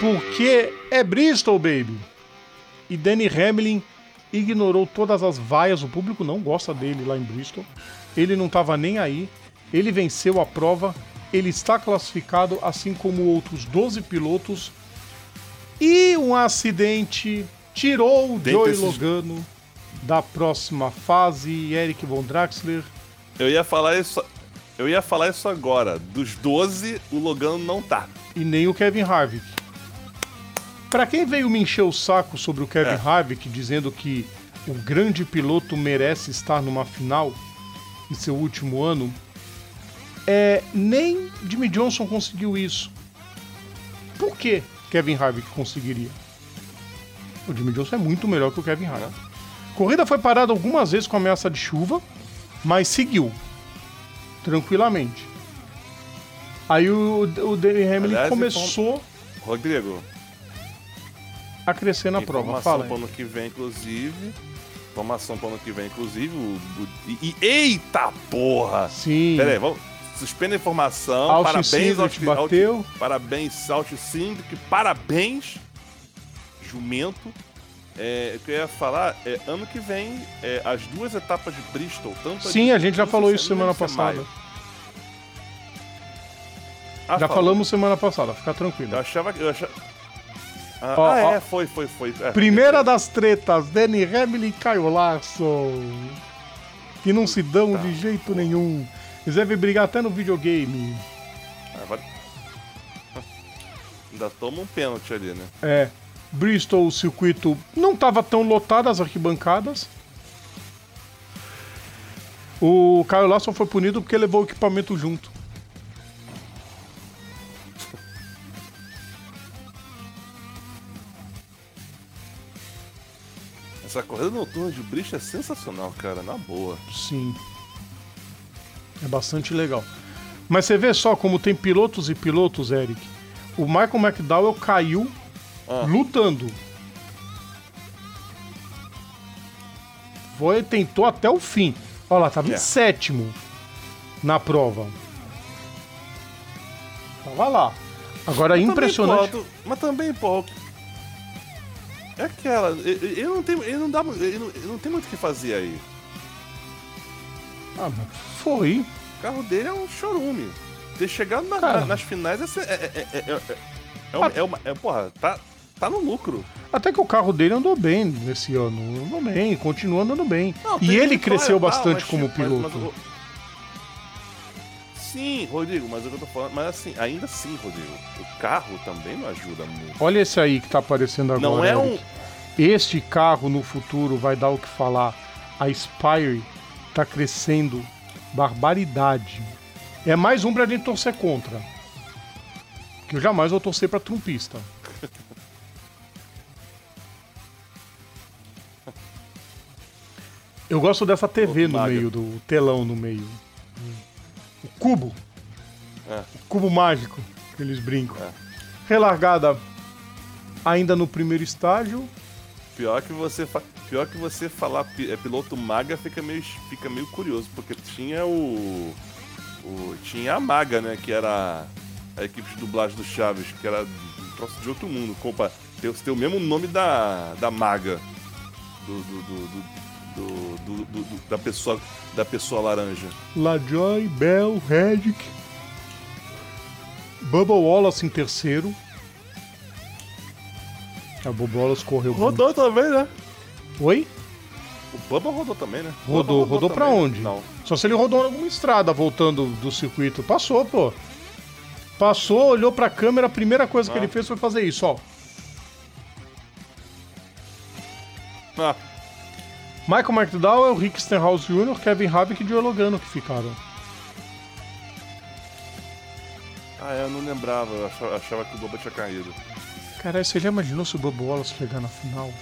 Porque é Bristol, baby. E Danny Hamlin ignorou todas as vaias. O público não gosta dele lá em Bristol. Ele não estava nem aí. Ele venceu a prova. Ele está classificado, assim como outros 12 pilotos. E um acidente tirou o Dentre Joey esses- Logano da próxima fase. Eric Von Draxler. Eu ia falar isso. Eu ia falar isso agora. Dos 12, o Logano não tá. e nem o Kevin Harvick. Pra quem veio me encher o saco sobre o Kevin É. Harvick, dizendo que o grande piloto merece estar numa final em seu último ano, é, nem Jimmy Johnson conseguiu isso. Por que Kevin Harvick conseguiria? O Jimmy Johnson é muito melhor que o Kevin Harvick. A corrida foi parada algumas vezes com ameaça de chuva, mas seguiu tranquilamente. Aí o, o Danny Hamlin Aliás, começou Rodrigo, a crescer na prova. informação Fala. para ano que vem, inclusive. Informação para ano que vem, inclusive. O, o- e, eita porra! Sim. Pera aí, vamos. Suspenda a informação. Austin parabéns, Austin- bateu. Austin- parabéns, Alt Syndic. Parabéns, Jumento. É, eu ia falar é ano que vem, é, as duas etapas de Bristol, tanto Sim, de- a gente já falou isso semana passada. Ah, Já falou. falamos semana passada, fica Eu tranquilo. achava que. Eu achava... Ah, Ó, ah, ó. é, foi, foi, foi. É. Primeira das tretas, Danny Hamlin e Caio Larson. Que não se dão Tá. de jeito nenhum. Eles devem brigar até no videogame. Ah, vai- Ainda toma um pênalti ali, né? É. Bristol, o circuito não estava tão lotado as arquibancadas. O Caio Larson foi punido porque levou o equipamento junto. Essa corrida noturna de Bristol é sensacional, cara, na boa. Sim. É bastante legal. Mas você vê só como tem pilotos e pilotos, Eric. O Michael McDowell caiu Ah. lutando. Foi, tentou até o fim. Olha lá, tava em É. sétimo na prova. Tava lá. Agora, impressionante. Também, porra, tu- mas também, pô. É aquela. Ele ele não tem. Ele não dá. Ele não, ele não tem muito o que fazer aí. Ah, mas foi. O carro dele é um chorume. Ter chegado na- na- nas finais é. é, é, é, é, é, é uma, é uma- é, porra, tá, tá no lucro. Até que o carro dele andou bem nesse ano. Andou bem, continua andando bem. Não, e ele cresceu tal, bastante mas, como tipo, mas- piloto. mas Sim, Rodrigo, mas o que eu tô falando. Mas assim, ainda assim, Rodrigo, o carro também não ajuda muito. Olha esse aí que tá aparecendo agora. Não é um. Eric. Este carro no futuro vai dar o que falar. A Spire tá crescendo barbaridade. É mais um pra gente torcer contra. Que eu jamais vou torcer pra trumpista. Eu gosto dessa TV no meio, do telão no meio. Cubo. É. O cubo mágico que eles brincam. É. Relargada ainda no primeiro estágio. Pior que você, fa- pior que você falar é, piloto maga fica meio, fica meio curioso, porque tinha o, o- Tinha a Maga, né? Que era a equipe de dublagem do Chaves, que era um troço de outro mundo. Compa, tem, tem o mesmo nome da, da Maga. Do, do, do- do- do- do- do- da, pessoa, da pessoa laranja. LaJoy, Bell, Redick. Bubba Wallace em terceiro. A Bubba Wallace correu. muito. Rodou também, né? Oi? O Bubba rodou também, né? Rodou, rodou pra também. onde? Não. Só se ele rodou em alguma estrada voltando do circuito. Passou, pô. Passou, olhou pra câmera, a primeira coisa que Ah. ele fez foi fazer isso, ó. Ah, Michael McDowell, Rick Stenhouse Jr., Kevin Harvick e Joe Logano que ficaram. ah, eu não lembrava, eu achava, achava que o Bubba tinha caído. Caralho, você já imaginou se o Bubba Wallace chegar na final?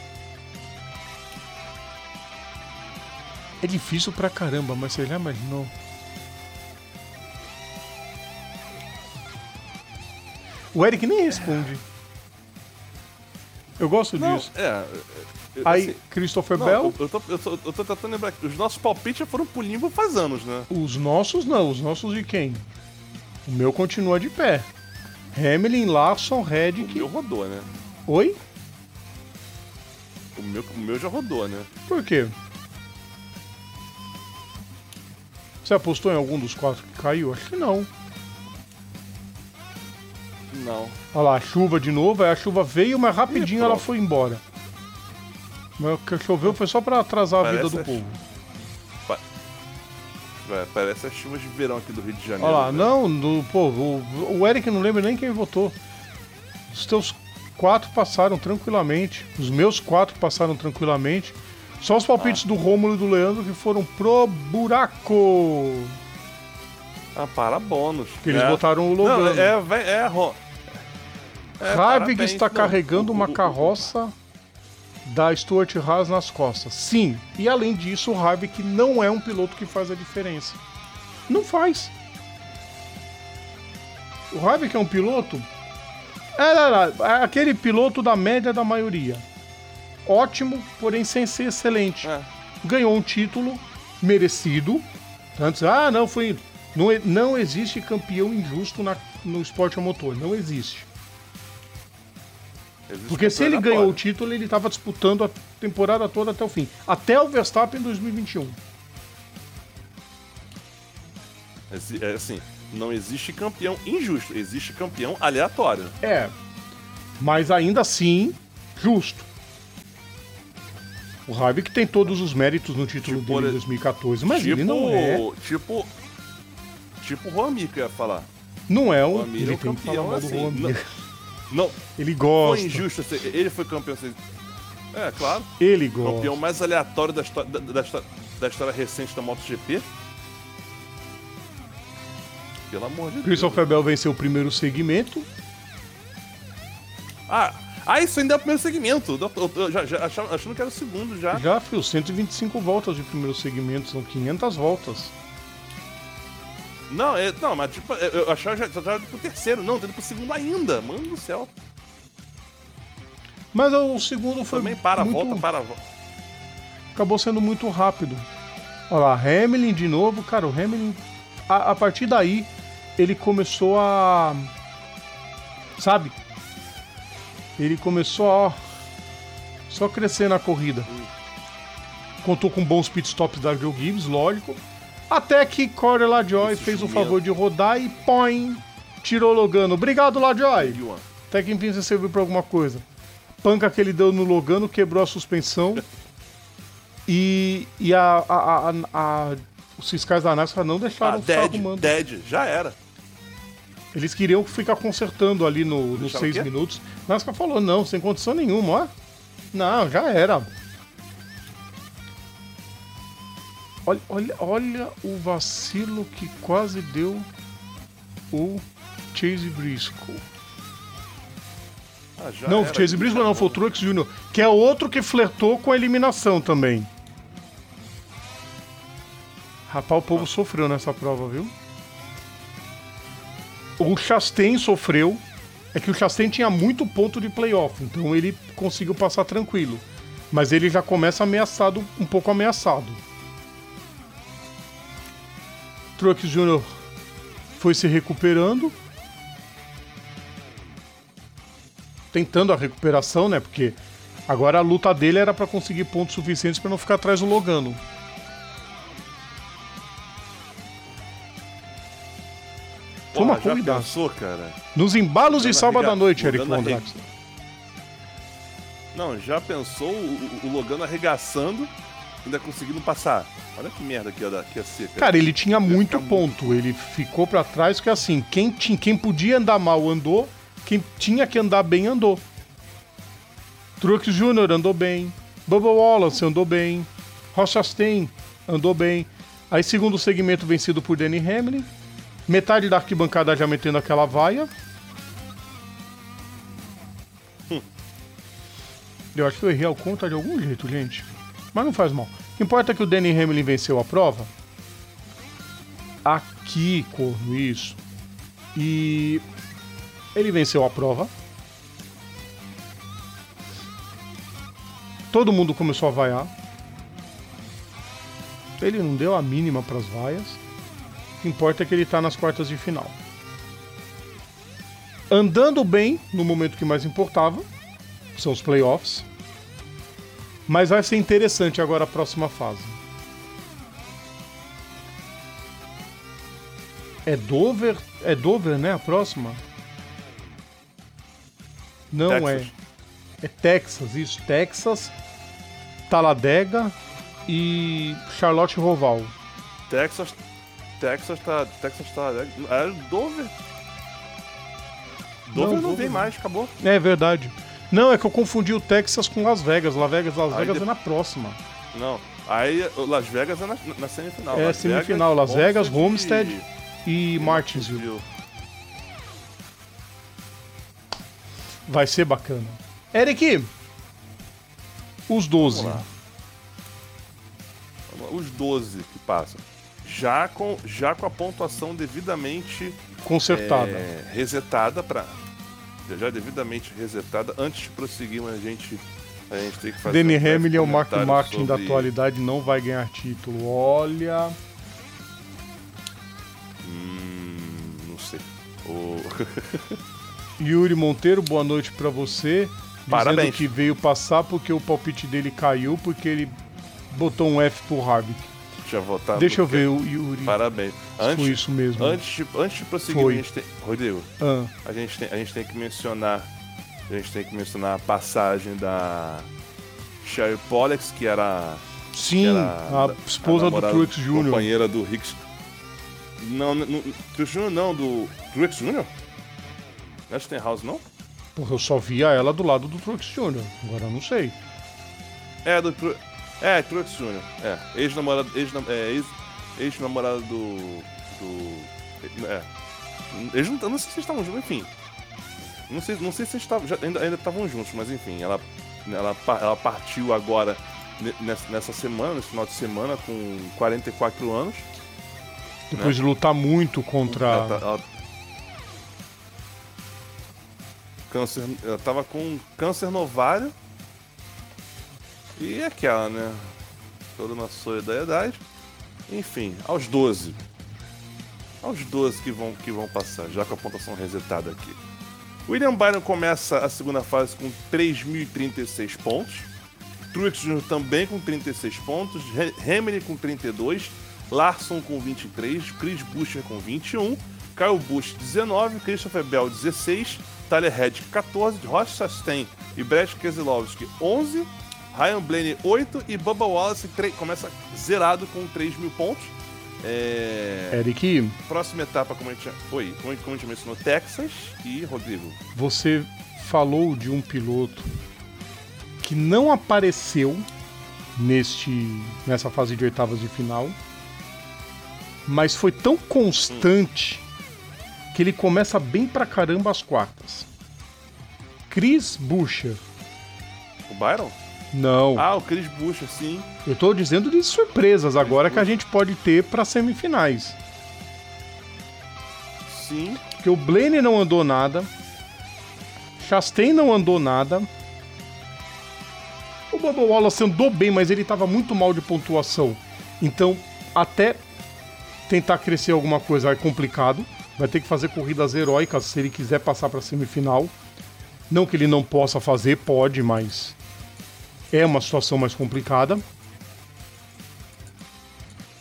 É difícil pra caramba, mas você já imaginou? O Eric nem responde. Eu gosto Não, disso. é. Eu- Aí, assim, Christopher não, Bell, eu, tô, eu, tô, eu tô tentando lembrar que os nossos palpites já foram pro limbo faz anos, né? os nossos não, os nossos de quem? O meu continua de pé. Hamlin, Larson, O Reddick. meu rodou, né? Oi? O meu, o meu já rodou, né? Por quê? Você apostou em algum dos quatro que caiu? Acho que não. Não. Olha lá, a chuva de novo, a chuva veio, mas rapidinho ela foi embora. Mas o que choveu foi só pra atrasar a Parece vida do a povo. Vai, parece as chuvas de verão aqui do Rio de Janeiro. Olha lá, né? não, no, pô, o, o Eric não lembra nem quem votou. Os teus quatro passaram tranquilamente. Os meus quatro passaram tranquilamente. Só os palpites do Rômulo e do Leandro que foram pro buraco. Ah, para bônus. Que eles É. botaram o Não, Logano. é, vai- é, é, Harvick parabéns, está não. carregando O- uma o- o- carroça da Stuart Haas nas costas. Sim, e além disso, o Harvick não é um piloto que faz a diferença. Não faz. O Harvick é um piloto. É, não, não, é aquele piloto da média da maioria. Ótimo, porém sem ser excelente. É. Ganhou um título merecido. Antes, ah, não, foi. Não, não existe campeão injusto na- no esporte a motor. Não existe. Existe Porque se ele campeão ganhou o aleatório. título, ele estava disputando a temporada toda até o fim. Até o Verstappen em 2021. Exi- É assim, não existe campeão injusto, existe campeão aleatório. É. Mas ainda assim, justo. O Harvick tem todos os méritos no título Tipo, dele em ele- 2014, mas tipo, ele não é. Tipo. Tipo o Romi que eu ia falar. Não é O um. Ele é um tem que falar campeão mal do assim. Romero. Não, Ele foi gosta. injusto. assim, Ele foi campeão. assim, É, claro. Ele gosta. Campeão mais aleatório da história, da, da histó- da história recente da MotoGP. Pelo amor de Deus. Christopher Bell venceu o primeiro segmento. Ah, ah, isso ainda é o primeiro segmento. Eu, eu- eu já, já achava- achando que era o segundo já. Já fio 125 voltas de primeiro segmento, são 500 voltas. Não, é, não, mas tipo, eu achava já, já tava indo pro terceiro, não, tô indo pro segundo ainda. Mano do céu. Mas o segundo foi Também para a muito... volta, para volta. acabou sendo muito rápido. Olha lá, Hamilton de novo, cara, o Hamilton, a, a partir daí, ele começou a. Sabe? Ele começou a. ó, Só crescer na corrida. Contou com bons pitstops da Joe Gibbs, lógico. Até que Corey LaJoy fez o jumento. favor de rodar e põe. Tirou Logano. Obrigado, LaJoy. Até que enfim você serviu pra alguma coisa. Panca que ele deu no Logano quebrou a suspensão. e e a, a, a, a- os fiscais da NASCAR não deixaram Ah, dead, arrumando. dead, já era. Eles queriam ficar consertando ali no, nos seis minutos. NASCAR falou, não, sem condição nenhuma, ó. Não, já era. Olha, olha, olha o vacilo que quase deu o Chase Briscoe. Ah, Não, o Chase Briscoe não, foi o Truex Jr., que é outro que flertou com a eliminação também. Rapaz, o povo sofreu nessa prova, viu? O Chastain sofreu. É que o Chastain tinha muito ponto de playoff, então ele conseguiu passar tranquilo. Mas ele já começa ameaçado, um pouco ameaçado. Truex Jr. foi se recuperando. tentando a recuperação, né? Porque agora a luta dele era pra conseguir pontos suficientes pra não ficar atrás do Logano. Cuidado. pensou, cara? Nos embalos de sábado à noite, Eric Von Draxler. Não, já pensou o- o Logano arregaçando, ainda conseguindo passar. Olha que merda que ia, dar, que ia ser, cara. Cara, ele tinha muito ponto. Ele ficou pra trás porque assim, quem, tinha, quem podia andar mal andou, quem tinha que andar bem andou. Truex Jr. andou bem, Bubba Wallace andou bem, Ross Chastain andou bem. Aí segundo segmento vencido por Danny Hamlin, metade da arquibancada já metendo aquela vaia. Eu acho que eu errei ao conta de algum jeito, gente. Mas não faz mal. O que importa é que o Danny Hamlin venceu a prova. Aqui, corno, isso. E ele venceu a prova. Todo mundo começou a vaiar. Ele não deu a mínima para as vaias. O que importa é que ele tá nas quartas de final. Andando bem no momento que mais importava, são os playoffs. Mas vai ser interessante agora a próxima fase. É Dover, é Dover, né, a próxima? Não Texas. é. É Texas, isso, Texas, Taladega e Charlotte Roval. Texas. Texas tá. Texas tá. É Dover. Dover não, Dover vem não. mais, acabou. É verdade. Não, é que eu confundi o Texas com Las Vegas. Las Vegas, Las Aí Vegas de- é na próxima. Não. Aí o Las Vegas é na, na semifinal. É, Las semifinal, Las Vegas, Homestead E Martinsville. Vai ser bacana. Eric, os 12. Vamos lá. Os 12 que passam. Já com, já com a pontuação devidamente Consertada. é, resetada para já devidamente resetada antes de prosseguir a gente a gente tem que fazer Danny um Hamlin é o Mark Martin da sobre- atualidade, não vai ganhar título. Olha. Hum, não sei Yuri Monteiro, boa noite pra você. Dizendo Parabéns. que veio passar porque o palpite dele caiu, porque ele botou um F pro Harvick. Já votar Deixa eu ver o Yuri. parabéns Foi antes isso mesmo. antes de, antes de prosseguir Foi. a gente tem Rodrigo Ah, a gente tem a gente tem que mencionar a gente tem que mencionar a passagem da Sherry Pollex que era sim, era a esposa do namorada- Truex Jr. Companheira do Hicks. Não, não, Truex Jr. não, do Truex Jr.? Não é Stenhouse, não? Porra, eu só via ela do lado do Truex Jr. Agora eu não sei. É, do Tru... É, Truex Jr. É, ex-namorado, ex-nam- é, ex- ex-namorado do... do... É. Eles não, eu não sei se eles estavam juntos, enfim. Não sei, não sei se eles estavam, ainda ainda estavam juntos, mas enfim, ela, ela, ela partiu agora ne- nessa, nessa semana, nesse final de semana, com 44 anos. Depois de lutar muito contra. Ela, tá- ela- Câncer. Ela tava com câncer no ovário. E aquela, né? Toda na solidariedade. Enfim, aos 12. Aos 12 que vão, que vão passar, já com a pontuação resetada aqui. William Byron começa a segunda fase com 3.036 pontos. Truex Jr. também com 36 pontos. Ha- Hamilton com 32. Larson com 23. Chris Buescher com 21. Kyle Busch 19. Christopher Bell 16. Tyler Reddick 14. Ross Chastain e Brett Keselowski 11. Ryan Blaney 8. E Bubba Wallace tre- começa zerado com 3 mil pontos. É... Eric, Próxima etapa, como a gente, foi, como a gente- mencionou, Texas e Rodrigo. você falou de um piloto que não apareceu neste nessa fase de oitavas de final, mas foi tão constante que ele começa bem pra caramba as quartas. Chris Buescher. O Byron? Não, Ah, o Chris Buescher, sim. eu tô dizendo de surpresas agora que a gente pode ter pra semifinais. Sim. Porque o Blaney não andou nada. Chastain não andou nada. O Bubba Wallace andou bem, mas ele estava muito mal de pontuação. Então, até tentar crescer alguma coisa é complicado. Vai ter que fazer corridas heróicas se ele quiser passar para semifinal. Não que ele não possa fazer, pode, mas é uma situação mais complicada.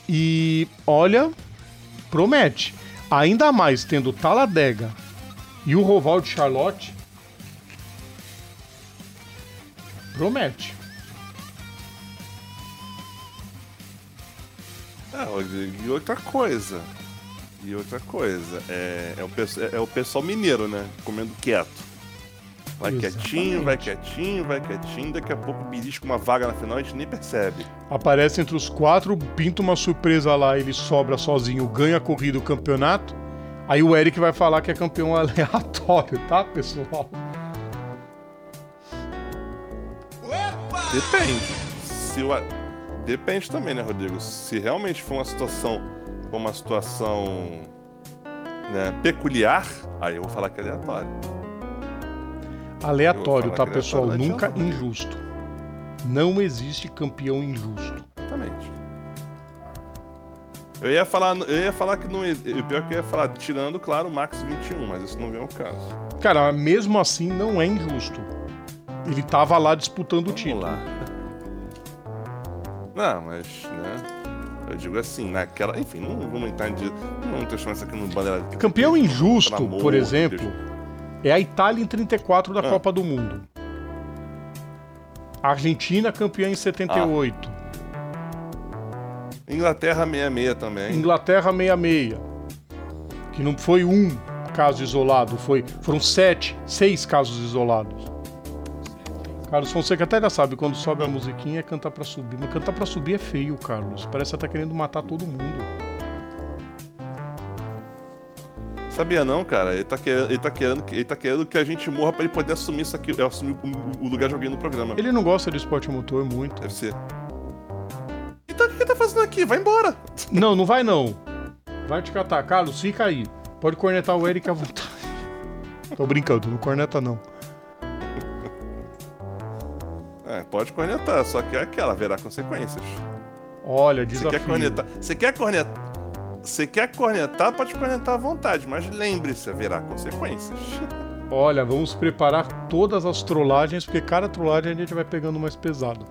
E olha, promete. Ainda mais tendo o Taladega e o Roval de Charlotte. Promete. Ah, e outra coisa. E outra coisa. É, é, o, é o pessoal mineiro, né? Comendo quieto. Vai Exatamente. quietinho, vai quietinho, vai quietinho. Daqui a pouco belisca uma vaga na final, a gente nem percebe. Aparece entre os quatro, pinta uma surpresa lá, ele sobra sozinho, ganha a corrida, o campeonato. Aí o Eric vai falar que é campeão aleatório, tá, pessoal? Depende. Se o, Depende também, né, Rodrigo? Se realmente for uma situação, for uma situação né, peculiar, aí eu vou falar que é aleatório. Aleatório, tá, pessoal? aleatório, Nunca injusto. Não existe campeão injusto. Exatamente. Eu ia falar, eu ia falar que não. O pior que eu ia falar, tirando, claro, o Max 21, mas isso não vem ao caso. Cara, mesmo assim não é injusto. Ele tava lá disputando o Vamos título. lá. Não, mas, né? Eu digo assim, naquela. Enfim, não vamos entrar em. Não vamos transformar isso aqui no bandeira. Campeão injusto, por exemplo, Deus. É a Itália em 34 da Ah. Copa do Mundo. A Argentina campeã em 78. Inglaterra 66 também. Inglaterra 66. Que não foi um caso isolado, foi, foram sete, seis casos isolados. Carlos Fonseca até já sabe, quando sobe a musiquinha é cantar pra subir. Mas cantar pra subir é feio, Carlos. Parece que tá querendo matar todo mundo. Sabia não, cara? Ele tá, querendo, ele, tá querendo, ele tá querendo que a gente morra pra ele poder assumir isso aqui, assumir o, o lugar de alguém no programa. Ele não gosta de esporte motor muito. Deve ser. Então o que ele tá fazendo aqui? Vai embora! Não, não vai não. Vai te catar. Carlos, fica aí. Pode cornetar o Eric à vontade. Tô brincando, não corneta não. É, pode cornetar, só que é aquela, haverá consequências. Olha, Você desafio. quer cornetar? Você quer cornetar? Você quer cornetar, pode cornetar à vontade, mas lembre-se, haverá consequências. Olha, vamos preparar todas as trollagens, porque cada trollagem a gente vai pegando mais pesado.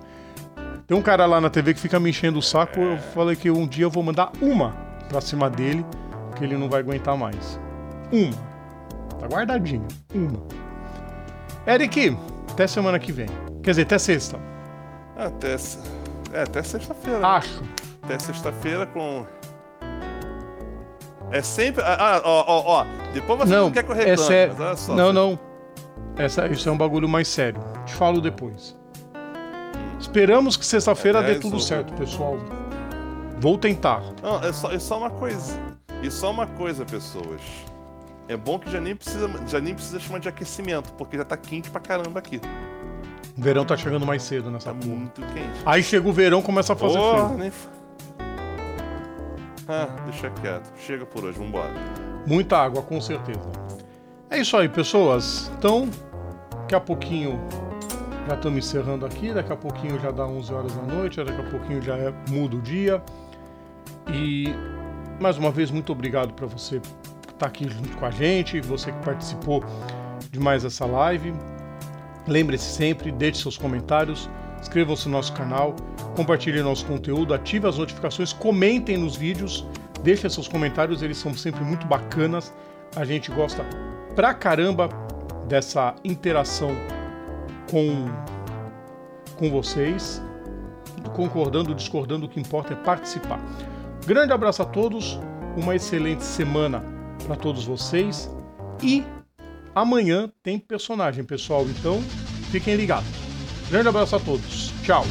Tem um cara lá na TV que fica me enchendo o saco, eu falei que um dia eu vou mandar uma pra cima dele, que ele não vai aguentar mais. Uma. Tá guardadinho. Uma. Eric, até semana que vem. Quer dizer, até sexta. Até, é, até sexta-feira. Acho. Até sexta-feira com. É sempre. Ah, ó, ó, ó. Depois você não, Não, quer que eu é reclame, sério. olha só. Não, não. Essa, isso é um bagulho mais sério. Te falo depois. Esperamos que sexta-feira dê Aliás, tudo certo, pessoal. Vou tentar. Não, é só, é só uma coisa. E só uma coisa, pessoas. É bom que já nem precisa, já nem precisa chamar de aquecimento, porque já tá quente pra caramba aqui. O verão tá chegando mais cedo nessa Tá porra. muito quente. Aí chega o verão, começa a fazer Porra, frio. nem Ah, deixa quieto. Chega por hoje, vambora. Muita água, com certeza. É isso aí, pessoas. Então, daqui a pouquinho já estamos encerrando aqui. Daqui a pouquinho já dá 11 horas da noite. Daqui a pouquinho já é, muda o dia. E mais uma vez, muito obrigado para você que está aqui junto com a gente, você que participou de mais essa live. Lembre-se sempre, deixe seus comentários, inscreva-se no nosso canal, compartilhe nosso conteúdo, ative as notificações, comentem nos vídeos, deixem seus comentários, eles são sempre muito bacanas. A gente gosta pra caramba dessa interação com, com vocês, concordando, discordando, o que importa é participar. Grande abraço a todos, uma excelente semana para todos vocês e amanhã tem personagem, pessoal, então fiquem ligados. Grande abraço a todos. Tchau.